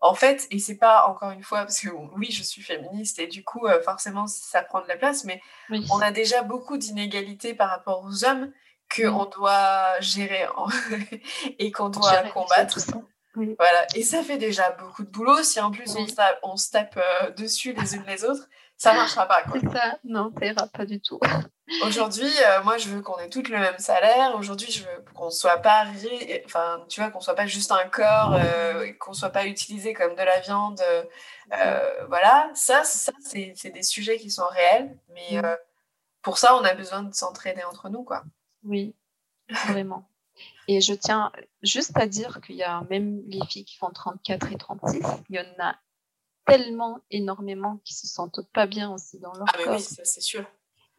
en fait, et c'est pas encore une fois, parce que oui, je suis féministe et du coup, euh, forcément, ça prend de la place, mais on a déjà beaucoup d'inégalités par rapport aux hommes qu'on doit gérer et qu'on doit combattre. Voilà, et ça fait déjà beaucoup de boulot. Si en plus on, se tape euh, dessus les unes les autres, ça marchera pas. C'est ça, non, ça ira pas du tout. Aujourd'hui, euh, moi, je veux qu'on ait toutes le même salaire. Aujourd'hui, je veux qu'on soit pas, enfin, tu vois, qu'on soit pas juste un corps, euh, qu'on soit pas utilisé comme de la viande. Euh, voilà, ça, ça, c'est des sujets qui sont réels, mais mm. pour ça, on a besoin de s'entraider entre nous, quoi. Oui, vraiment. Et je tiens juste à dire qu'il y a même les filles qui font 34 et 36, il y en a tellement énormément qui se sentent pas bien aussi dans leur ah, corps. Oui, ça c'est sûr.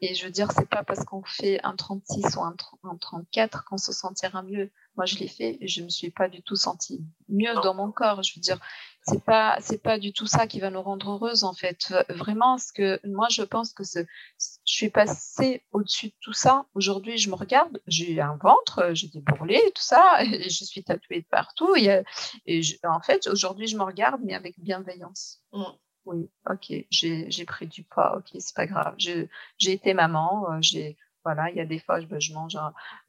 Et je veux dire, c'est pas parce qu'on fait un 36 ou un, 34 qu'on se sentira mieux. Moi, je l'ai fait et je me suis pas du tout sentie mieux dans mon corps. Je veux dire, c'est pas, c'est pas du tout ça qui va nous rendre heureuses, en fait. Vraiment, ce que moi, je pense que je suis passée au-dessus de tout ça. Aujourd'hui, je me regarde, j'ai un ventre, j'ai des bourrelets, tout ça, et je suis tatouée de partout. Et, et en fait, aujourd'hui, je me regarde, mais avec bienveillance. Mm. Oui, ok, j'ai pris du poids, ok, c'est pas grave. J'ai été maman, euh, j'ai voilà, il y a des fois, je, ben, mange,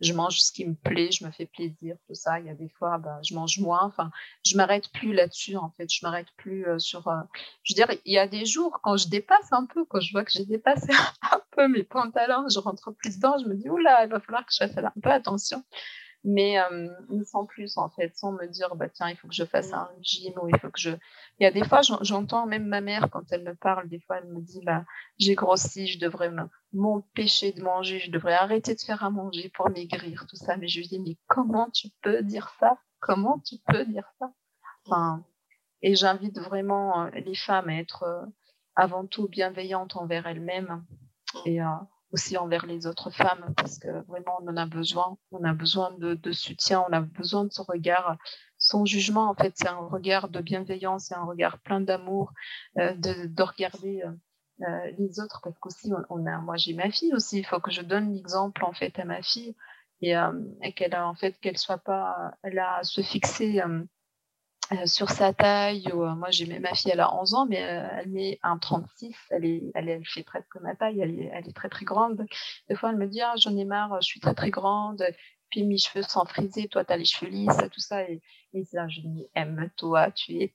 je mange ce qui me plaît, je me fais plaisir, tout ça. Il y a des fois, ben, je mange moins. Enfin, je m'arrête plus là-dessus, en fait. Je m'arrête plus euh, sur. Euh, je veux dire, il y a des jours quand je dépasse un peu, quand je vois que j'ai dépassé un peu mes pantalons, je rentre plus dedans, je me dis, oula, il va falloir que je fasse un peu attention mais euh, sans plus en fait, sans me dire bah tiens il faut que je fasse un gym ou il faut que je. Il y a des fois j'entends même ma mère quand elle me parle, des fois elle me dit bah j'ai grossi, je devrais m'empêcher de manger, je devrais arrêter de faire à manger pour maigrir tout ça, mais je lui dis mais comment tu peux dire ça? Comment tu peux dire ça? Enfin et j'invite vraiment euh, les femmes à être euh, avant tout bienveillantes envers elles-mêmes. Et aussi envers les autres femmes parce que vraiment on en a besoin. On a besoin de, soutien, on a besoin de son regard. Son jugement, en fait, c'est un regard de bienveillance, c'est un regard plein d'amour, euh, de, de, regarder euh, euh, les autres parce qu'aussi on, a, moi j'ai ma fille aussi, il faut que je donne l'exemple en fait à ma fille et, et qu'elle en fait qu'elle soit pas là à se fixer euh, sur sa taille. Euh, moi, j'ai ma fille, elle a 11 ans, mais euh, elle met un 36. Elle, est, elle, elle, fait presque ma taille. Elle est, elle est très, très grande. Des fois, elle me dit, ah, j'en ai marre, je suis très, très grande. Puis mes cheveux sont frisés. Toi, tu as les cheveux lisses, tout ça. Et, je dis, aime-toi, tu es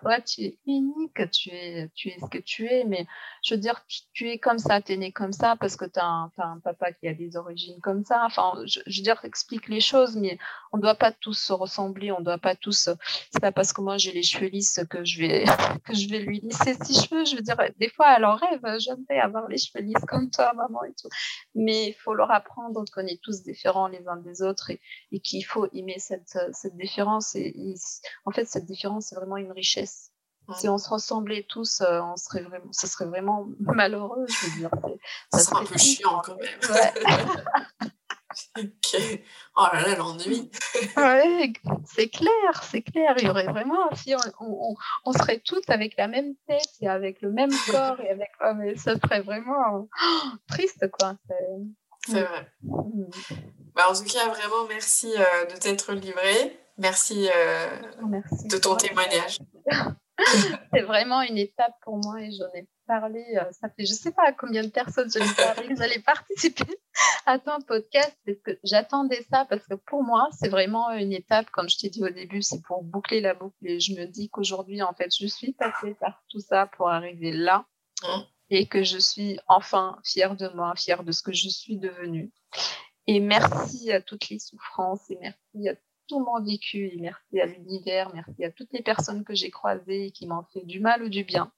toi, tu es unique, tu es, tu es ce que tu es. Mais je veux dire, tu, es comme ça, tu es né comme ça parce que tu as, un papa qui a des origines comme ça. Enfin, je, veux dire, explique les choses, mais on ne doit pas tous se ressembler, on ne doit pas tous. C'est pas parce que moi j'ai les cheveux lisses que je vais, que je vais lui lisser ses cheveux. Je veux dire, des fois, elle en rêve, j'aimerais avoir les cheveux lisses comme toi, maman et tout. Mais il faut leur apprendre qu'on est tous différents les uns des autres et, et qu'il faut aimer cette, cette différence en fait, cette différence, c'est vraiment une richesse. Si on se ressemblait tous, on serait vraiment, ce serait vraiment malheureux, je veux dire. Ça, serait un peu chiant quand même. Ouais. Oh là là, l'ennui. ouais, c'est clair, c'est clair. Il y aurait vraiment, si on, on, serait tous avec la même tête et avec le même corps et avec, oh, mais ça serait vraiment triste, quoi. C'est vrai. Mm. Bah, en tout cas, vraiment, merci euh, de t'être livré. Merci, euh, merci, de ton témoignage. c'est vraiment une étape pour moi et j'en ai parlé. Euh, ça fait, je sais pas à combien de personnes j'allais parler, j'allais participer à ton podcast parce que j'attendais ça parce que pour moi, c'est vraiment une étape, comme je t'ai dit au début, c'est pour boucler la boucle et je me dis qu'aujourd'hui, en fait, je suis passée par tout ça pour arriver là mmh. et que je suis enfin fière de moi, fière de ce que je suis devenue. Et merci à toutes les souffrances et merci à tout mon vécu et merci à l'univers, merci à toutes les personnes que j'ai croisées et qui m'ont fait du mal ou du bien.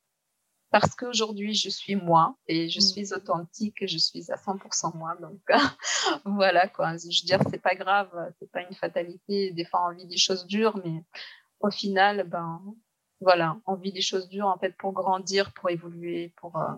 Parce qu'aujourd'hui, je suis moi et je mm. suis authentique et je suis à 100% moi. Donc, voilà quoi. Je veux dire, c'est pas grave, c'est pas une fatalité. Des fois, on vit des choses dures, mais au final, ben, voilà, on vit des choses dures en fait pour grandir, pour évoluer, pour, euh,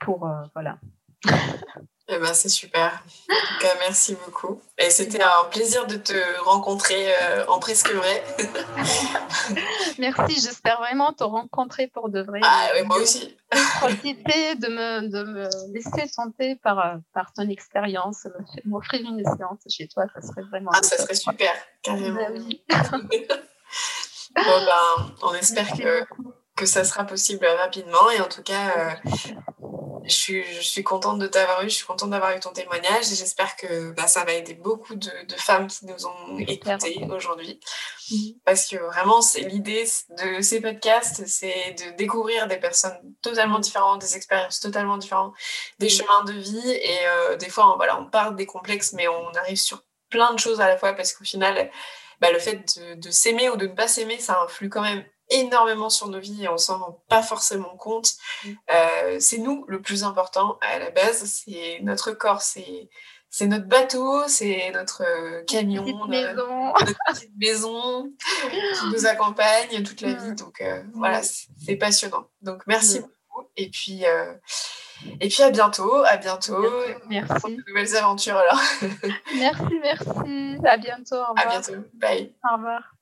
pour, euh, voilà. Eh ben, c'est super. En tout cas, merci beaucoup. Et c'était un plaisir de te rencontrer euh, en presque vrai. merci, j'espère vraiment te rencontrer pour de vrai. Ah oui, moi aussi. Profiter de me, de me laisser tenter par, euh, par ton expérience, m'offrir une séance chez toi, ça serait vraiment. Ah, ça serait super, carrément. Ben bon, ben, on espère que, que ça sera possible rapidement. Et en tout cas, euh, je suis, je suis contente de t'avoir eu, je suis contente d'avoir eu ton témoignage et j'espère que bah, ça va aider beaucoup de, de, femmes qui nous ont écoutés aujourd'hui. Mhm. Parce que vraiment, c'est l'idée de ces podcasts, c'est de découvrir des personnes totalement différentes, des expériences totalement différentes, des chemins de vie. Et euh, des fois, on, voilà, on parle des complexes, mais on arrive sur plein de choses à la fois parce qu'au final, bah, le fait de, de s'aimer ou de ne pas s'aimer, ça influe quand même énormément sur nos vies et on s'en rend pas forcément compte. Mm. Euh, c'est nous le plus important à la base, c'est notre corps, c'est c'est notre bateau, c'est notre euh, camion, notre, maison. petite maison qui nous accompagne toute la vie. Mm. Donc euh, voilà, c'est passionnant. Donc merci mm. beaucoup et puis et puis à bientôt, à bientôt. Merci. Pour de nouvelles aventures alors. merci, merci. À bientôt. Au revoir. À bientôt. Bye. Au revoir.